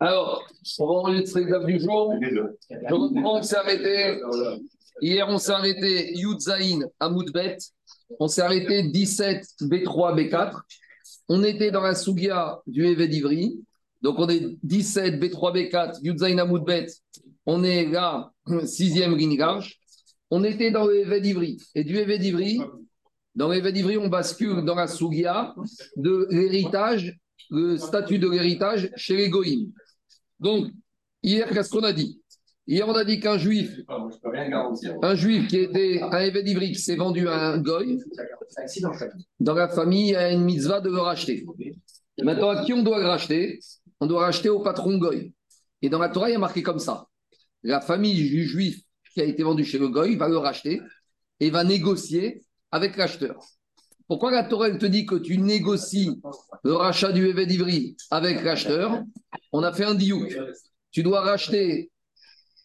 Alors, on va enregistrer l'examen du jour. Je reprends, on s'est arrêté. Hier, on s'est arrêté Yudzaïn à Moudbet. On s'est arrêté 17 B3 B4. On était dans la Sougia du Evedivri. Donc, on est 17 B3 B4, Yudzaïn à Moudbet. On est là, sixième ligne large. On était dans le Evedivri. Et du Evedivri, dans l'Evedivri, on bascule dans la Sougia de l'héritage, le statut de l'héritage chez les Goïms. Donc, hier, qu'est-ce qu'on a dit? Hier, on a dit qu'un juif, un juif qui était un évêque qui s'est vendu à un goy, dans la famille, il y a une mitzvah de le racheter. Maintenant, à qui on doit le racheter? On doit racheter au patron goy. Et dans la Torah, il y a marqué comme ça. La famille du juif qui a été vendu chez le goy va le racheter et va négocier avec l'acheteur. Pourquoi la Torah te dit que tu négocies le rachat du évêque d'Ivry avec l'acheteur? On a fait un diouk. Tu dois racheter,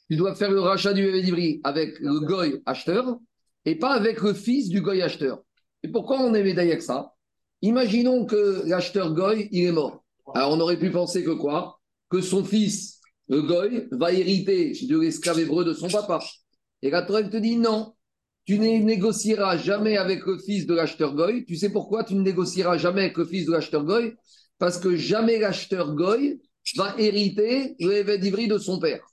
tu dois faire le rachat du évêque d'Ivry avec le goy acheteur et pas avec le fils du goy acheteur. Et pourquoi on est médaillé avec ça? Imaginons que l'acheteur goy, il est mort. Alors on aurait pu penser que quoi? Que son fils, le goy, va hériter de l'esclave hébreu de son papa. Et la Torah te dit non, tu ne négocieras jamais avec le fils de l'acheteur Goy. Tu sais pourquoi tu ne négocieras jamais avec le fils de l'acheteur Goy? Parce que jamais l'acheteur Goy va hériter le d'Ivry de son père.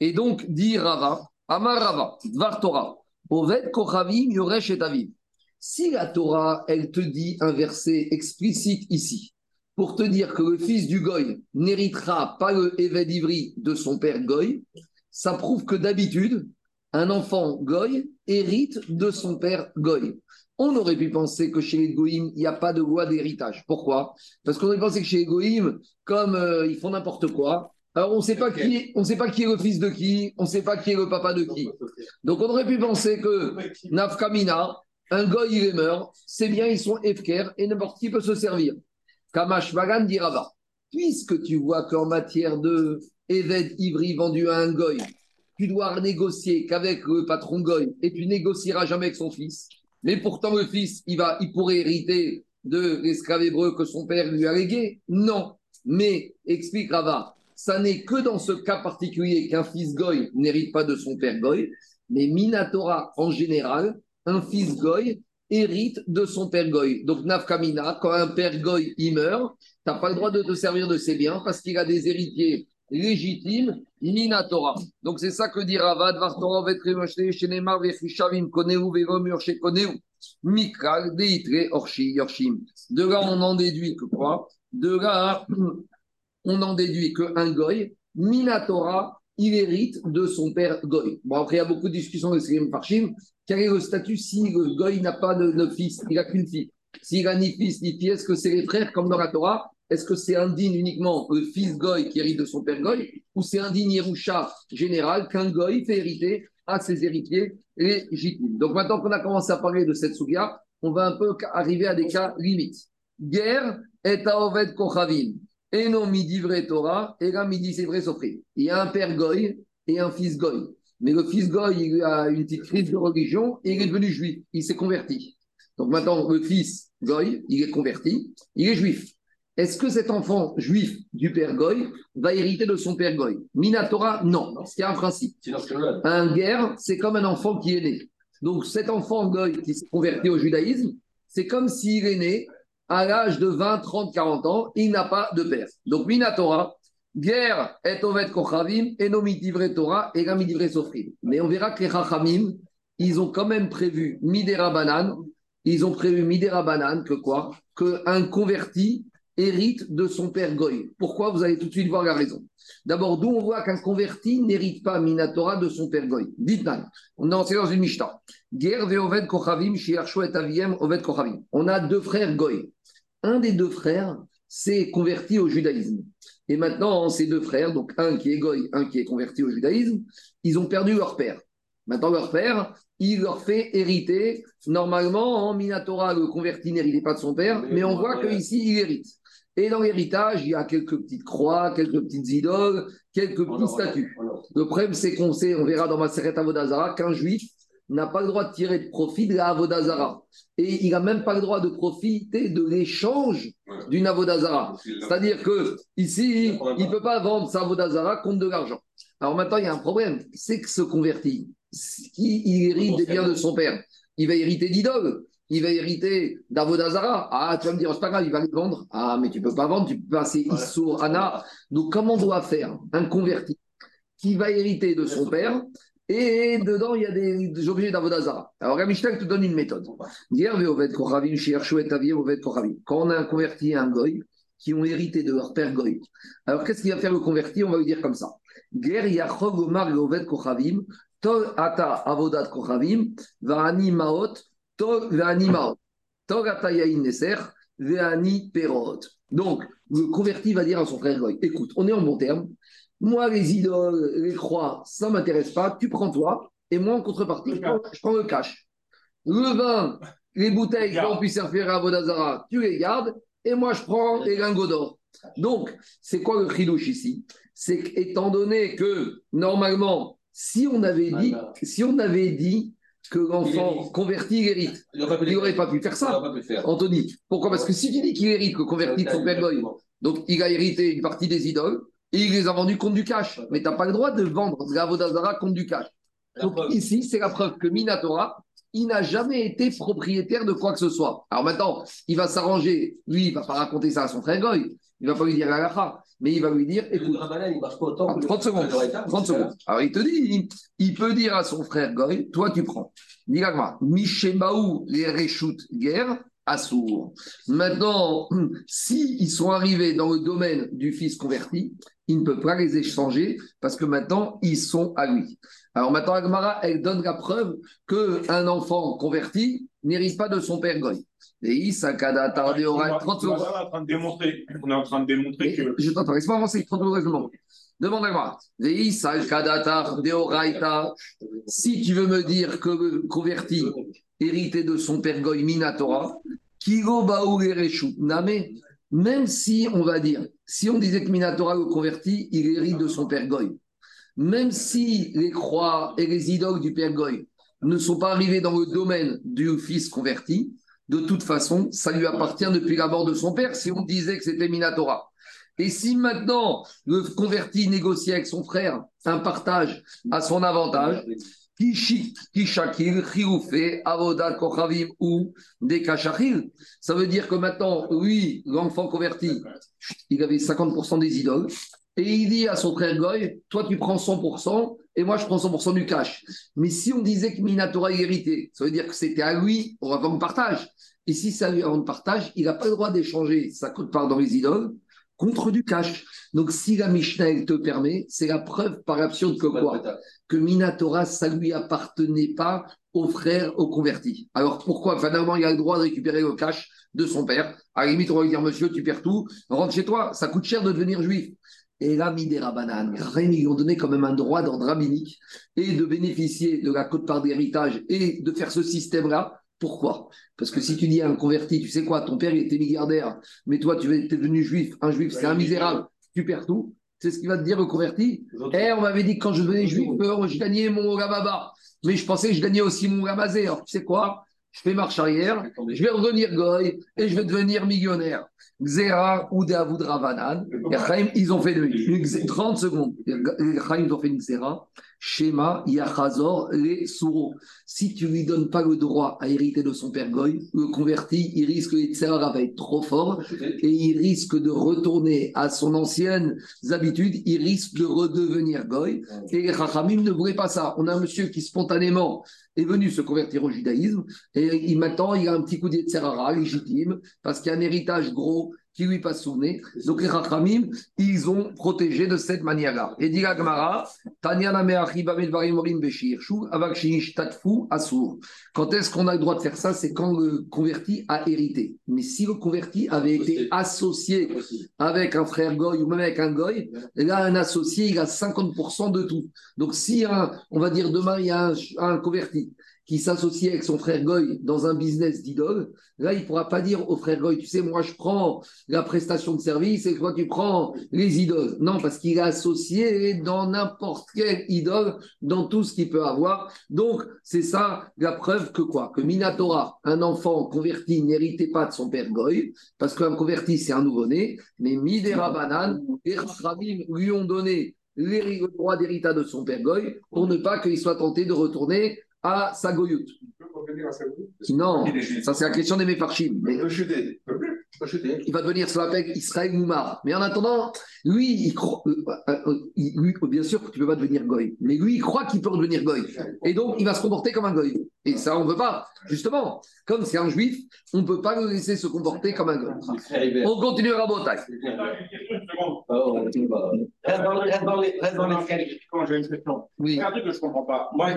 Et donc, dit Rava, Amar Rava, Dvar Torah, Oved Kochavim Yoresh et Si la Torah, elle te dit un verset explicite ici, pour te dire que le fils du Goy n'héritera pas le d'Ivry de son père Goy, ça prouve que d'habitude, un enfant goy hérite de son père goy. On aurait pu penser que chez les goïms, il n'y a pas de loi d'héritage. Pourquoi? Parce qu'on aurait pensé que chez les goïms, comme euh, ils font n'importe quoi, alors on ne sait pas qui, on sait pas qui est le fils de qui, on ne sait pas qui est le papa de qui. Donc on aurait pu penser que Nafkamina, un goy il meurt, c'est bien, ils sont efker et n'importe qui peut se servir. Kamash Vagan dirava. Puisque tu vois qu'en matière de Eved Ivri vendu à un goy, tu dois négocier qu'avec le patron Goy et tu négocieras jamais avec son fils. Mais pourtant, le fils, il, va, il pourrait hériter de l'esclave hébreu que son père lui a légué Non. Mais, explique Rava, ça n'est que dans ce cas particulier qu'un fils Goy n'hérite pas de son père Goy, mais Minatora en général, un fils Goy hérite de son père Goy. Donc, Nafkamina, quand un père Goy il meurt, tu n'as pas le droit de te servir de ses biens parce qu'il a des héritiers légitime, Minatora. Donc c'est ça que dit Ravad, Vartora, Vetrimoshte, Shenemar, Vechishavim, Koneu, Vegomur, Shekoneu, Mikral, Deitre, Orshi, Yorshim. De là, on en déduit que quoi? De là, on en déduit qu'un goy, Minatora, il hérite de son père goy. Bon, après, il y a beaucoup de discussions de Srim Parchim. Quel est le statut si le goy n'a pas de, fils? Il n'a qu'une fille. S'il n'a ni fils ni fille, est-ce que c'est les frères comme dans la Torah? Est-ce que c'est indigne uniquement le fils Goy qui hérite de son père Goy ou c'est indigne Yerusha général qu'un Goy fait hériter à ses héritiers légitimes? Donc maintenant qu'on a commencé à parler de cette souga, on va un peu arriver à des cas limites. Guerre est à Oved Kochavim. Et non midi vrai Torah, et là midi c'est vrai Sofri. Il y a un père Goy et un fils Goy. Mais le fils Goy, il a une petite crise de religion et il est devenu juif. Il s'est converti. Donc maintenant, le fils Goy, il est converti, il est juif. Est-ce que cet enfant juif du père Goy va hériter de son père Goy? Minatora, non. Parce qu'il y a un principe. Un guerre, c'est comme un enfant qui est né. Donc cet enfant Goy qui s'est converti au judaïsme, c'est comme s'il est né à l'âge de 20, 30, 40 ans, il n'a pas de père. Donc Minatora, guerre est ovet kochavim, enomitivre Torah, et gamidivre sofrim. Mais on verra que les chachamim, ils ont quand même prévu midera banane, ils ont prévu midera banane que quoi? Qu'un converti hérite de son père Goy. Pourquoi Vous allez tout de suite voir la raison? D'abord, d'où on voit qu'un converti n'hérite pas Minatora de son père Goy. dites On est dans une Mishnah. On a deux frères Goy. Un des deux frères s'est converti au judaïsme. Et maintenant, ces deux frères, donc un qui est Goy, un qui est converti au judaïsme, ils ont perdu leur père. Maintenant, leur père, il leur fait hériter. Normalement, en Minatora, le converti n'héritait pas de son père, mais on voit qu'ici, il hérite. Et dans l'héritage, il y a quelques petites croix, quelques petites idoles, quelques petits statues. Le problème, c'est qu'on sait, on verra dans ma Seret Avodazara, qu'un juif, n'a pas le droit de tirer de profit de la Avodazara. Et il n'a même pas le droit de profiter de l'échange d'une Avodazara. C'est-à-dire que ici, il ne peut pas vendre sa Avodazara contre de l'argent. Alors maintenant, il y a un problème, c'est que ce converti, il hérite des biens de son père. Il va hériter d'idoles il va hériter d'Avodazara. Ah, tu vas me dire, c'est pas grave, il va le vendre. Ah, mais tu peux pas vendre, tu peux passer Issour, Anna. Donc, comment on doit faire un converti qui va hériter de son père et dedans, il y a des, objets d'Avodazara. Alors, Ramishtak te donne une méthode. Quand on a un converti et un goy qui ont hérité de leur père goy, alors qu'est-ce qu'il va faire le converti? On va lui dire comme ça. Ata Avodat Kochavim, Va'ani Maot, donc, le converti va dire à son frère Goy écoute, on est en bon terme. Moi, les idoles, les croix, ça ne m'intéresse pas. Tu prends toi. Et moi, en contrepartie, je prends, le cash. Le vin, les bouteilles qu'on puisse servir à Vodazara, tu les gardes. Et moi, je prends les lingots d'or. Donc, c'est quoi le chidouche ici? C'est qu'étant donné que, normalement, si on avait dit, si on avait dit que l'enfant converti, il hérite. Il n'aurait pas, pu faire ça. Anthony, pourquoi? Parce que si tu dis qu'il hérite, que converti son père donc il a hérité une partie des idoles et il les a vendus contre du cash. Mais tu n'as pas le droit de vendre Gavodazara contre du cash. Donc ici, c'est la preuve que Minatora, il n'a jamais été propriétaire de quoi que ce soit. Alors maintenant, il va s'arranger. Lui, il ne va pas raconter ça à son frère Goy. Il ne va pas lui dire la mais il va lui dire écoute, 30 ah, secondes. 30 secondes. Alors il te dit, il, peut dire à son frère Goy toi tu prends. Mishemaou les Reshut guerre. Assour. Maintenant, si ils sont arrivés dans le domaine du fils converti, il ne peut pas les échanger parce que maintenant ils sont à lui. Alors maintenant, Agmara, elle donne la preuve qu'un enfant converti n'hérite pas de son père Goy. Et Sakada tardé au 30 secondes. On est en train de démontrer, on est en train de démontrer que. Je t'entends, laisse-moi avancer, 30 secondes, je demande. Demande à moi. Si tu veux me dire que le converti, hérité de son père Goy Minatora, Kigo Name, même si on va dire, si on disait que Minatora, le converti, il hérite de son père Goy, même si les croix et les idoles du père Goy ne sont pas arrivés dans le domaine du fils converti, de toute façon, ça lui appartient depuis la mort de son père, si on disait que c'était Minatora. Et si maintenant le converti négocie avec son frère un partage à son avantage, ou ça veut dire que maintenant, lui, l'enfant converti, il avait 50% des idoles, et il dit à son frère Goy, toi tu prends 100% et moi je prends 100% du cash. Mais si on disait que Minatora est hérité, ça veut dire que c'était à lui, on va vendre partage. Et si ça lui rend partage, il n'a pas le droit d'échanger sa cote-part dans les idoles contre du cash. Donc si la Mishnah te permet, c'est la preuve par absurde que quoi Que Minatora, ça ne lui appartenait pas au frère, au converti. Alors pourquoi? Finalement, il a le droit de récupérer le cash de son père. À la limite, on va lui dire, monsieur, tu perds tout, rentre chez toi, ça coûte cher de devenir juif. Et là, Midera Banane, ils ont donné quand même un droit d'ordre rabbinique et de bénéficier de la cote-part d'héritage et de faire ce système-là. Pourquoi? Parce que si tu dis à un converti, tu sais quoi, ton père il était milliardaire, mais toi tu es devenu juif, un juif c'est un misérable, tu perds tout. C'est ce qu'il va te dire au converti. Eh, on m'avait dit que quand je devenais juif, euh, je gagnais mon Gamaba, mais je pensais que je gagnais aussi mon Gamazé. Alors tu sais quoi? Je fais marche arrière, je vais revenir goy et je vais devenir millionnaire. Xera ou de Ravanan. Ils ont fait une, 30 secondes. Ils ont fait une Xera. Shema, Yachazor, les Souro. Si tu lui donnes pas le droit à hériter de son père Goy, le converti, il risque, le va être trop fort et il risque de retourner à son ancienne habitude, il risque de redevenir Goy. Et Rachamim ne voulait pas ça. On a un monsieur qui spontanément est venu se convertir au judaïsme et il, maintenant il a un petit coup d'Yetzerara légitime parce qu'il y a un héritage gros qui lui passe sous nez. Donc les Rachamim, ils ont protégé de cette manière-là. Et dit la Gemara, quand est-ce qu'on a le droit de faire ça? C'est quand le converti a hérité. Mais si le converti avait été associé avec un frère goy ou même avec un goy, là, un associé, il a 50% de tout. Donc si, on va dire demain, il y a un, un converti qui s'associe avec son frère Goy dans un business d'idole, là, il ne pourra pas dire au frère Goy, tu sais, moi, je prends la prestation de service et toi, tu prends les idoles. Non, parce qu'il est associé dans n'importe quelle idole, dans tout ce qu'il peut avoir. Donc, c'est ça la preuve que quoi? Que Minatora, un enfant converti, n'héritait pas de son père Goy, parce qu'un converti, c'est un nouveau-né, mais Midera Banane, et Rabim lui ont donné les droits d'héritage de son père Goy pour ne pas qu'il soit tenté de retourner à sa goyout. Non, ça c'est la question des méfarchim. Mais... Il va devenir ce qu'on appelle Israël Moumar. Mais en attendant, lui, il croit, euh, euh, euh, lui, bien sûr, tu ne peux pas devenir goy. Mais lui, il croit qu'il peut devenir goy. Et donc, il va se comporter comme un goy. Et ça, on ne veut pas. Justement, comme c'est un juif, on ne peut pas le laisser se comporter comme un goy. On continue à Botaï. Reste dans les, reste dans les J'ai une question. Oui. un truc que je ne comprends pas. Moi,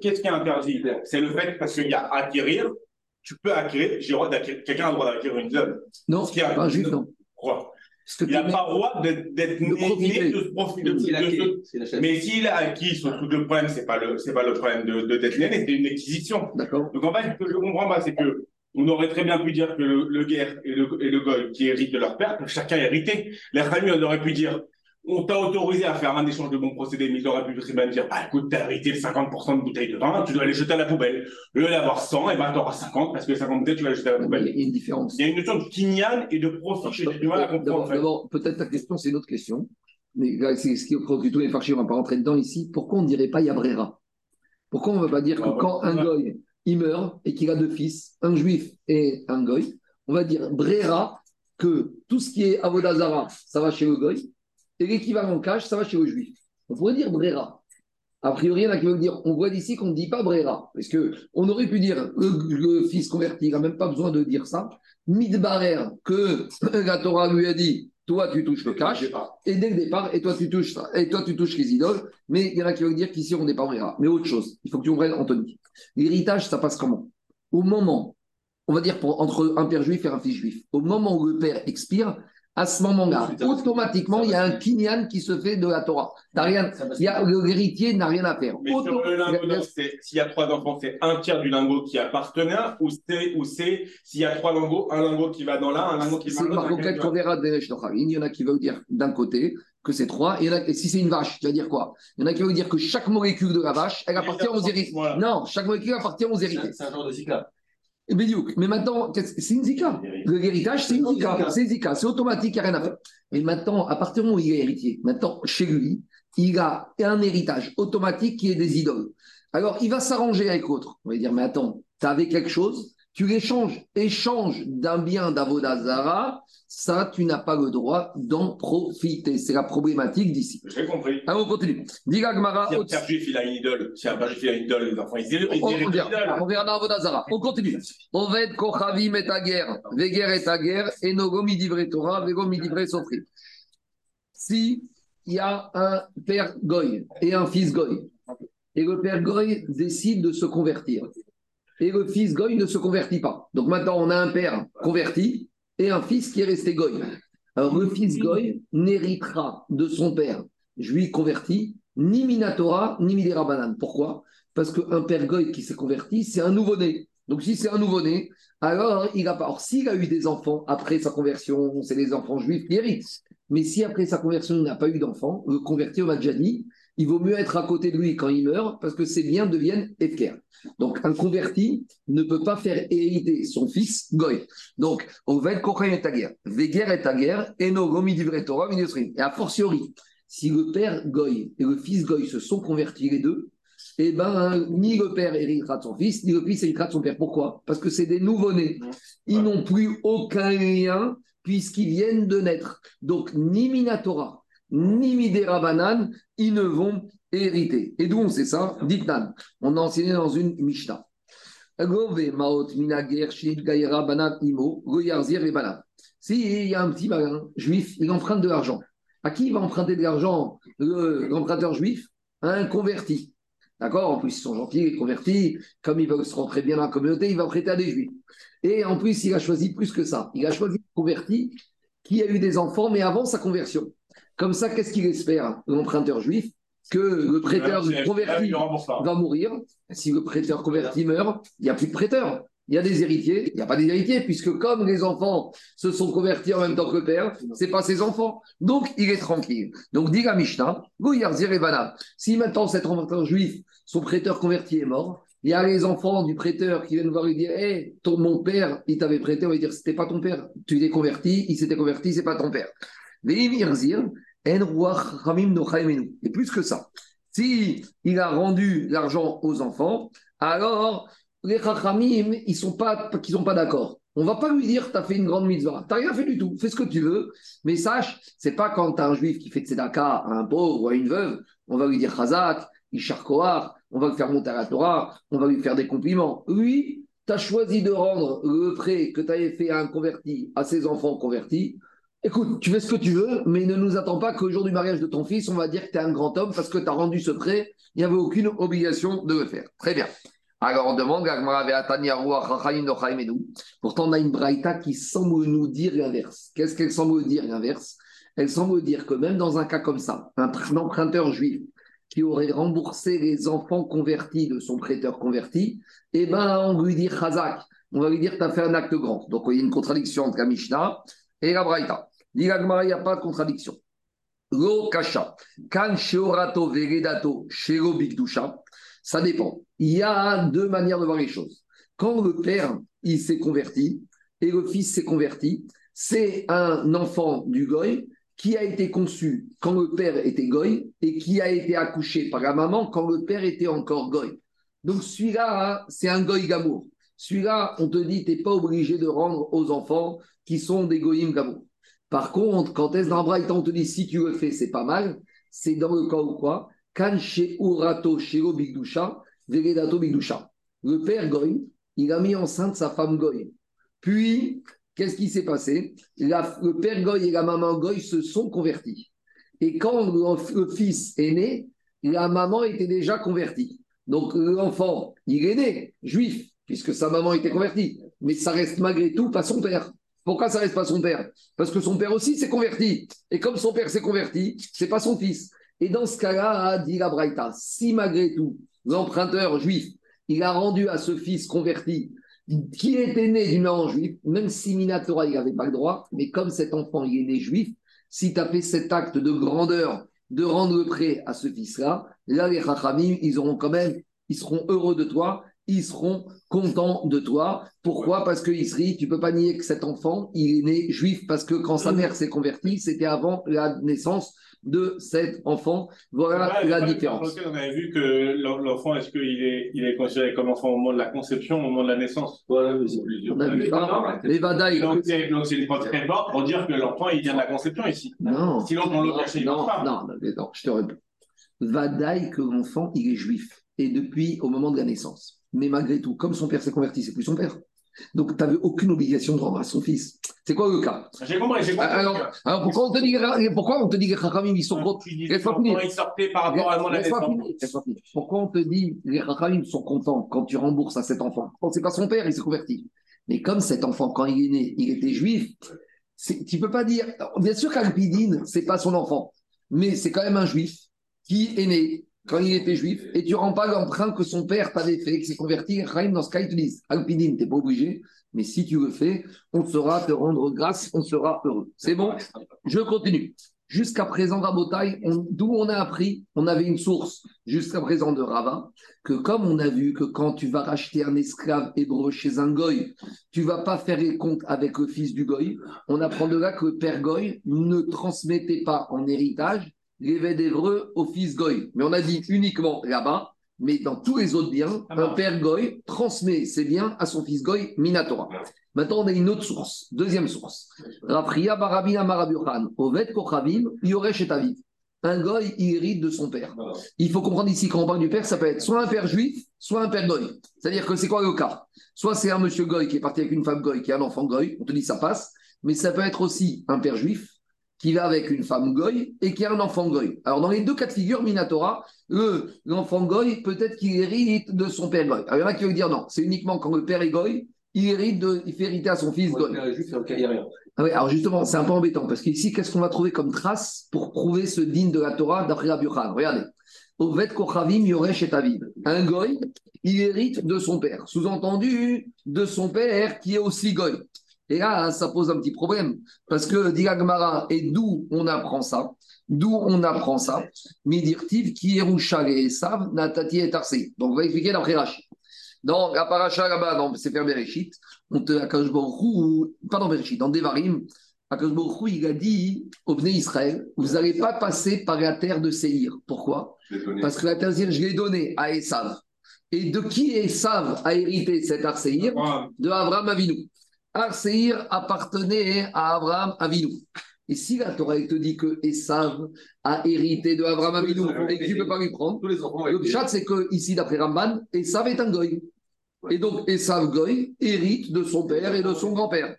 qu'est-ce qui est interdit? C'est le fait parce qu'il y a acquérir tu peux acquérir, j'ai droit d'acquérir, quelqu'un a le droit d'acquérir une œuvre. Non, ce qui a, pas juif, non. Quoi? Il n'a pas le droit d'être né, de se profiter. mais s'il a acquis, son truc, le problème, ce n'est pas, le, pas le problème de, de d'être né, c'est une acquisition. D'accord. Donc en fait, ce que je ne comprends pas, c'est que on aurait très bien pu dire que le, le guerre et le, et le goy qui héritent de leur père, chacun hérité. Les familles, on aurait pu dire on t'a autorisé à faire un échange de bons procédés, mais ils auraient pu très bien dire bah, écoute, t'as hérité de 50% de bouteilles de vin, tu dois les jeter à la poubelle. Au lieu d'avoir 100, et ben t'auras 50 parce que 50 bouteilles, tu vas les jeter à la poubelle. Il y a une différence. Il y a une notion de kinyan et de profit j'ai du mal à comprendre. D'abord, peut-être ta question, c'est une autre question. Mais c'est ce qui préoccupe tous les farchis, on ne va pas rentrer dedans ici. Pourquoi on ne dirait pas Yabrera? Pourquoi on ne va pas dire que ah, quand un goy il meurt et qu'il a deux fils, un juif et un goy, on va dire Brera que tout ce qui est Avodazara, ça va chez le goy, l'équivalent cash, ça va chez les juifs. On pourrait dire Brera. A priori, il y en a qui veulent dire, on voit d'ici qu'on ne dit pas Brera. Parce qu'on aurait pu dire, le, fils converti, il n'a même pas besoin de dire ça. Midbarer, que la Torah lui a dit, toi tu touches le cash, et dès le départ, et toi tu touches, et toi tu touches les idoles. Mais il y en a qui veulent dire qu'ici on n'est pas Brera. Mais autre chose, il faut que tu comprennes, Anthony. L'héritage, ça passe comment? Au moment, on va dire pour, entre un père juif et un fils juif, au moment où le père expire, à ce moment-là, automatiquement, il y a un kinyan qui se fait de la Torah. Rien, il y a, l'héritier n'a rien à faire. Mais sur le lingot, s'il y a trois enfants, c'est un tiers du lingot qui appartenait, ou c'est, ou c'est s'il y a trois lingots, un lingot qui va dans l'un, un lingot qui va dans l'autre. C'est qu'on verra Il y en a qui veulent dire d'un côté que c'est trois, et, et si c'est une vache, tu vas dire quoi? Il y en a qui veulent dire que chaque molécule de la vache, elle appartient aux héritiers. Non, chaque molécule appartient aux héritiers. C'est un genre de cycle. Mais maintenant, c'est une zika. L'héritage, c'est une zika. C'est zika. C'est automatique, il n'y a rien à faire. Mais maintenant, à partir du moment où il est héritier, maintenant, chez lui, il a un héritage automatique qui est des idoles. Alors, il va s'arranger avec l'autre. On va dire, mais attends, tu avais quelque chose, tu l'échanges, échange d'un bien d'Avodazara, ça, tu n'as pas le droit d'en profiter. C'est la problématique d'ici. J'ai compris. Alors, on continue. Diga Gmara. Si un père juif, il a une idole. Si un père juif, il a une idole, les enfants, ils disent. On, on verra dans Avodazara. On continue. Oved Kochavim et guerre, Veger et guerre, et Nogomi Divrei Torah, Vegomi Divrei Sofri. Si il y a un père Goy et un fils Goy, et le père Goy décide de se convertir, et le fils Goy ne se convertit pas. Donc maintenant, on a un père converti et un fils qui est resté Goy. Alors le fils Goy n'héritera de son père juif converti ni Minatora ni Midera Banane. Pourquoi? Parce qu'un père Goy qui s'est converti, c'est un nouveau-né. Donc si c'est un nouveau-né, alors il a pas. Or s'il a eu des enfants après sa conversion, c'est les enfants juifs qui héritent. Mais si après sa conversion, il n'a pas eu d'enfants, le converti, on l'a déjà dit, il vaut mieux être à côté de lui quand il meurt parce que ses biens deviennent efker. Donc, un converti ne peut pas faire hériter son fils Goy. Donc, on va être Kochen et Taguer. Veger et Taguer, Eno Gomi Torah, Et a fortiori, si le père Goy et le fils Goy se sont convertis les deux, eh ben, ni le père héritera de son fils, ni le fils héritera de son père. Pourquoi? Parce que c'est des nouveau-nés. Ils n'ont plus aucun lien puisqu'ils viennent de naître. Donc, ni Minatora, ni Midera Banan, ils ne vont hériter. Et d'où on sait ça? Ditnan. On a enseigné dans une Mishnah. Si il y a un petit juif, il emprunte de l'argent. À qui il va emprunter de l'argent l'emprunteur juif? Un converti. D'accord? En plus, ils sont gentils, les convertis. Comme ils veulent se rentrer bien dans la communauté, il va prêter à des juifs. Et en plus, il a choisi plus que ça. Il a choisi un converti qui a eu des enfants, mais avant sa conversion. Comme ça, qu'est-ce qu'il espère, l'emprunteur juif que le prêteur converti va mourir. Si le prêteur converti meurt, il n'y a plus de prêteur. Il y a des héritiers, il n'y a pas des héritiers, puisque comme les enfants se sont convertis en même temps que le père, c'est pas ses enfants. Donc, il est tranquille. Donc, dit la Mishnah, et. Si maintenant cet emprunteur juif, son prêteur converti est mort, il y a les enfants du prêteur qui viennent voir lui dire Hé, ton, mon père, il t'avait prêté, on va dire C'était pas ton père, tu t'es converti, il s'était converti, c'est pas ton père. Ve'im Et plus que ça, si il a rendu l'argent aux enfants, alors les chachamim, ils sont pas, sont pas d'accord. On va pas lui dire, tu as fait une grande mitzvah. Tu rien fait du tout. Fais ce que tu veux. Mais sache, c'est pas quand tu as un juif qui fait tzedaka à un pauvre ou à une veuve, on va lui dire chazak, ishar kohar, on va le faire monter à la Torah, on va lui faire des compliments. Lui, tu as choisi de rendre le prêt que tu avais fait à un converti, à ses enfants convertis. Écoute, tu fais ce que tu veux, mais ne nous attends pas qu'au jour du mariage de ton fils, on va dire que tu es un grand homme parce que tu as rendu ce prêt. Il n'y avait aucune obligation de le faire. Très bien. Alors on demande, pourtant on a une braïta qui semble nous dire l'inverse. Qu'est-ce qu'elle semble dire l'inverse? Elle semble dire que même dans un cas comme ça, un emprunteur juif qui aurait remboursé les enfants convertis de son prêteur converti, eh ben on lui dit Chazak, on va lui dire tu as fait un acte grand. Donc il y a une contradiction entre la Mishnah et la braïta. Il n'y a pas de contradiction. Lo kasha, kan sheorato veredato shelo bigdusha. Ça dépend. Il y a deux manières de voir les choses. Quand le père, il s'est converti et le fils s'est converti, c'est un enfant du goy qui a été conçu quand le père était goy et qui a été accouché par la maman quand le père était encore goy. Donc celui-là, c'est un goy gamour. Celui-là, on te dit, tu n'es pas obligé de rendre aux enfants qui sont des goyim gamour. Par contre, quand est-ce dans Braïta, on te dit, si tu le fais, c'est pas mal, c'est dans le cas où quoi? Urato bigdusha. Le père Goy, il a mis enceinte sa femme Goy. Puis, qu'est-ce qui s'est passé? Le père Goy et la maman Goy se sont convertis. Et quand le fils est né, la maman était déjà convertie. Donc l'enfant, il est né juif, puisque sa maman était convertie. Mais ça reste malgré tout pas son père. Pourquoi ça reste pas son père? Parce que son père aussi s'est converti. Et comme son père s'est converti, c'est pas son fils. Et dans ce cas-là, dit la Braïta, si malgré tout, l'emprunteur juif, il a rendu à ce fils converti, qui était né d'une maman juive, même si Minatora, il n'avait pas le droit, mais comme cet enfant, il est né juif, si tu as fait cet acte de grandeur de rendre le prêt à ce fils-là, là, les Chachamim, ils auront quand même, ils seront heureux de toi, ils seront contents de toi. Pourquoi? Parce que Isri, tu peux pas nier que cet enfant, il est né juif, parce que quand sa mère s'est convertie, c'était avant la naissance de cet enfant. Voilà Ouais, la différence. On avait vu que l'en- l'enfant, est-ce qu'il est, il est considéré comme enfant au moment de la conception, au moment de la naissance? Voilà, mais c'est plusieurs. On a vu ça. Les Vadaï. Donc, c'est donc, c'est une preuve très forte pour dire que l'enfant, il vient de la conception ici. Non. Sinon, on le pas. non, non, non, je te réponds. Vadaï que l'enfant, il est juif. Et depuis au moment de la naissance. Mais malgré tout, comme son père s'est converti, c'est plus son père. Donc, tu n'avais aucune obligation de rendre à son fils. C'est quoi le cas J'ai compris, j'ai compris. alors, alors, pourquoi on te dit, pourquoi on te dit que les Chachamim, ils sont contre dis Laisse-moi que finir. par rapport à mon. Pourquoi on te dit les Chachamim sont contents quand tu rembourses à cet enfant? Quand c'est pas son père, il s'est converti. Mais comme cet enfant, quand il est né, il était juif, tu peux pas dire. Bien sûr qu'Alpidine, c'est pas son enfant, mais c'est quand même un juif qui est né quand il était juif, et tu rends pas l'emprunt que son père t'avait fait, qui s'est converti. Chaim, dans ce cas, ils te disent Alpidine, t'es pas obligé, mais si tu le fais, on saura te rendre grâce, on sera heureux. C'est bon? Je continue. Jusqu'à présent, Rabotai, d'où on a appris, on avait une source jusqu'à présent de Rava, que comme on a vu que quand tu vas racheter un esclave hébreu chez un goy, tu vas pas faire les comptes avec le fils du goy, on apprend de là que le père goy ne transmettait pas en héritage l'évêque d'hébreu au fils goy. Mais on a dit uniquement là-bas, mais dans tous les autres biens, Ah un père goy transmet ses biens à son fils goy, Minatora. Maintenant, on a une autre source, deuxième source. Rafria Barabina Marabuchan, Ovet Kochavim, Yoresh et Aviv. Un goy, il hérite de son père. Il faut comprendre ici, quand on parle du père, ça peut être soit un père juif, soit un père goy. C'est-à-dire que c'est quoi le cas? Soit c'est un monsieur goy qui est parti avec une femme goy, qui a un enfant goy, on te dit ça passe, mais ça peut être aussi un père juif qui va avec une femme goy et qui a un enfant goy. Alors dans les deux cas de figure, Minatora, le- l'enfant goy, peut-être qu'il hérite de son père goy. Alors il y en a qui veulent dire non, c'est uniquement quand le père est goy, il, hérite de, il fait hériter à son fils goy. Juste, il n'y a rien. Ah oui, alors justement, c'est un peu embêtant parce qu'ici, qu'est-ce qu'on va trouver comme trace pour prouver ce digne de la Torah d'après la Burkhan Regardez. Ovet Kochavim Yoresh et Aviv. Un goy, il hérite de son père. Sous-entendu, de son père qui est aussi goy. Et là, ça pose un petit problème. Parce que, dit Gmara, et d'où on apprend ça? D'où on apprend ça? Midirtiv qui est et Esav, Natati et Tarsé. Donc, on va expliquer d'après Rachid. Donc, à Paracha là-bas, dans Sefer Bereshit, on te, à pas dans Bereshit, dans Devarim, Akashborou, il a dit au Bnei Israël, vous n'allez pas passer par la terre de Seir. Pourquoi? Parce que la terre de Seir, je l'ai donnée à Esav. Et de qui Esav a hérité cet Arseir De Abraham Avinu. Arseir appartenait à Abraham Avinu. Et si la Torah te dit que Esav a hérité de Abraham Avinu et que tu ne peux pas lui prendre, le chat, c'est que ici, d'après Ramban, Esav est un goy. Et donc, Esav goy hérite de son père et de son grand-père.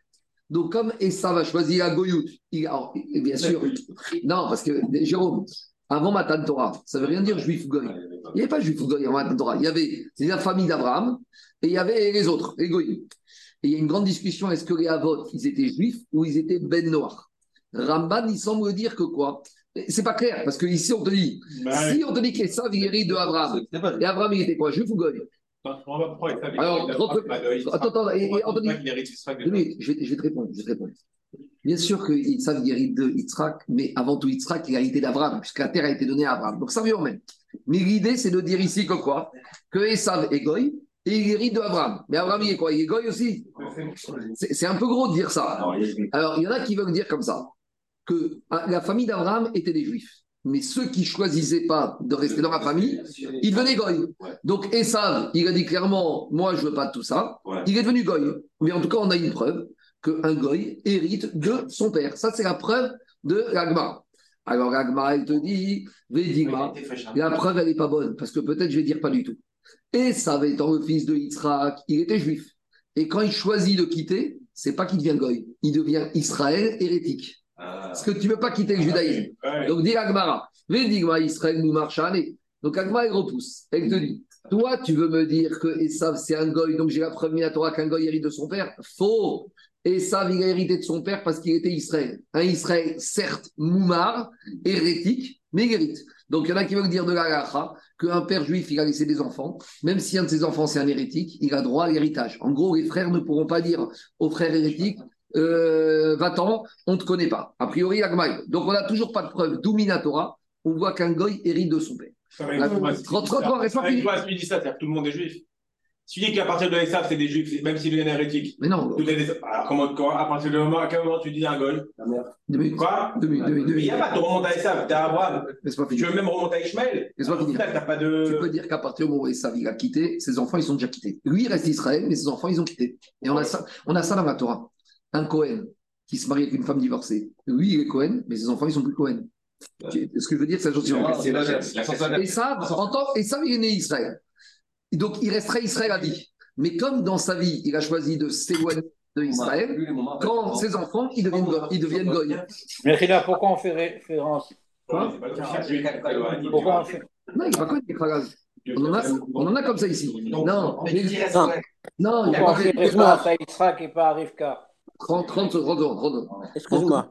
Donc, comme Esav a choisi la goyout, il, bien sûr, non, parce que Jérôme, avant Matan Torah, ça ne veut rien dire juif goy. Il n'y avait pas juif goy avant Matan Torah. Il y avait la famille d'Abraham et il y avait les autres, les goyim. Et il y a une grande discussion est-ce que les ils étaient juifs ou ils étaient ben noirs Ramban, il semble dire que quoi? C'est pas clair, parce qu'ici, on te dit si on te dit qu'Esav, il hérite de Abraham, et Abraham, il était quoi Juif ou goy? Alors, attends, attends, Anthony, je vais, je vais te répondre, je vais te répondre. Bien sûr que Yitzhak hérite de Yitzhak, mais avant tout Yitzhak, il a hérité d'Abraham, puisque la terre a été donnée à Abraham. Donc ça vient au même. Mais l'idée, c'est de dire ici que quoi? Que Esav est goy et il hérite d'Abraham. Mais Abraham, il est quoi? Il est goy aussi? C'est un peu gros de dire ça. Alors, il y en a qui veulent dire comme ça que la famille d'Abraham était des juifs mais ceux qui choisissaient pas de rester dans la famille, ils devenaient goy. Donc Esav, il a dit clairement, moi je veux pas de tout ça. Il est devenu goy. Mais en tout cas, on a une preuve qu'un goy hérite de son père. Ça, c'est la preuve de l'agma. Alors l'agma, elle te dit, Védigma, la preuve, elle n'est pas bonne, parce que peut-être je vais dire pas du tout. Esav étant le fils de Yitzhak, il était juif. Et quand il choisit de quitter, c'est pas qu'il devient goy, il devient Israël hérétique. Parce que tu ne veux pas quitter le judaïsme. Donc, dis Agmara, Védigma Israël nous marche Donc, Agmara, elle repousse. Elle te dit Toi, tu veux me dire que Esav, c'est un goy, donc j'ai la à Torah qu'un goy hérite de son père? Faux Esav, il a hérité de son père parce qu'il était Israël. Un Israël, certes, moumar, hérétique, mais il hérite. Donc, il y en a qui veulent dire de la qu'un père juif, il a laissé des enfants, même si un de ses enfants, c'est un hérétique, il a droit à l'héritage. En gros, les frères ne pourront pas dire aux frères hérétiques euh, va-t'en, on ne te connaît pas. A priori, Agmaï. Donc, on n'a toujours pas de preuve d'Uminatora. On voit qu'un goy hérite de son père. Tout le monde est juif. Tu dis qu'à partir de l'ESAF, c'est des juifs, même s'il est hérétique. Mais non. Alors, comment, à partir de moment, à quel moment tu dis un goy Quoi? Il n'y a pas de remonter à ESAF, t'es Abraham. Tu veux même remonter à Ishmael? Laisse-moi finir. Pas de... Tu peux dire qu'à partir du moment où ESAF il a quitté, ses enfants ils sont déjà quittés. Lui il reste Israël, mais ses enfants ils ont quitté. Et on a ça, on a ça dans la Torah un Cohen qui se marie avec une femme divorcée, lui, il est Cohen, mais ses enfants, ils sont plus Cohen. Ce que je veux dire, c'est la chose suivante. Et ça, en tant, et ça, il est né Israël. Donc, il resterait Israël à vie. Mais comme dans sa vie, il a choisi de s'éloigner de Israël, quand ses enfants, ils deviennent, ils deviennent Goy. Mais pourquoi on fait référence Quoi Pourquoi on fait Non, il n'est pas Cohen, on en, a, on en a comme ça ici. Non, non, mais, non, non, il n'y a pas de à Israël et pas à Rivka 30, 30 secondes, Excuse-moi.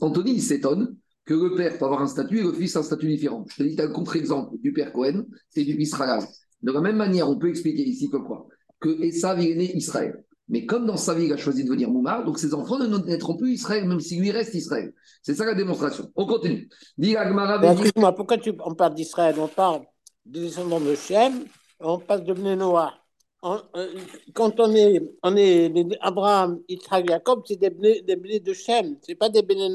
Anthony, il s'étonne que le père peut avoir un statut et le fils un statut différent. Je te dis, tu as un contre-exemple du père Cohen, c'est du Israël. De la même manière, on peut expliquer ici que quoi? Que Esav est né Israël. Mais comme dans sa vie, il a choisi de devenir Moumar, donc ses enfants ne naîtront plus Israël, même s'il lui reste Israël. C'est ça la démonstration. On continue. Excuse-moi, pourquoi tu, on parle d'Israël On parle des descendants de Shem, on passe de Noir. Euh, quand on est, on est Abraham, Yitzhak, Jacob, c'est des blés, de Shem, c'est pas des blés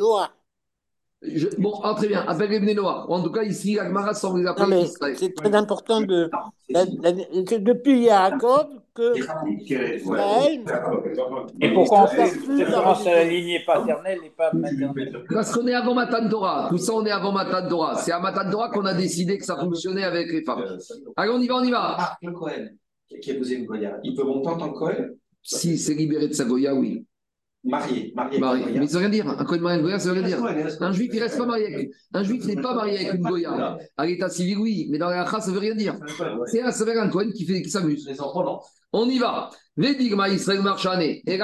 bon, ah, très bien, avec les noirs. En tout cas, ici, Agmara semble les appeler C'est très important de. depuis Jacob que Israël. Et pourquoi on fait référence à la lignée paternelle et pas maternelle? Parce qu'on est avant Matan Torah. Tout ça, on est avant Matan Torah. C'est à Matan Torah qu'on a décidé que ça fonctionnait avec les femmes. Allez, on y va, on y va. Ah, qui a posé une Goya, il peut monter en tant que Cohen Si c'est libéré de sa Goya, oui. Marié, marié. marié. Mais ça veut rien dire. Un Cohen marié Goya, ça veut rien dire. Un juif, il reste pas marié avec. Un juif n'est pas marié avec une Goya. À l'état civil, oui. Mais dans la race, ça veut rien dire. C'est un, un Cohen qui, fait, qui s'amuse. Les enfants, non. On y va. Vedigma Israël Marchane. Et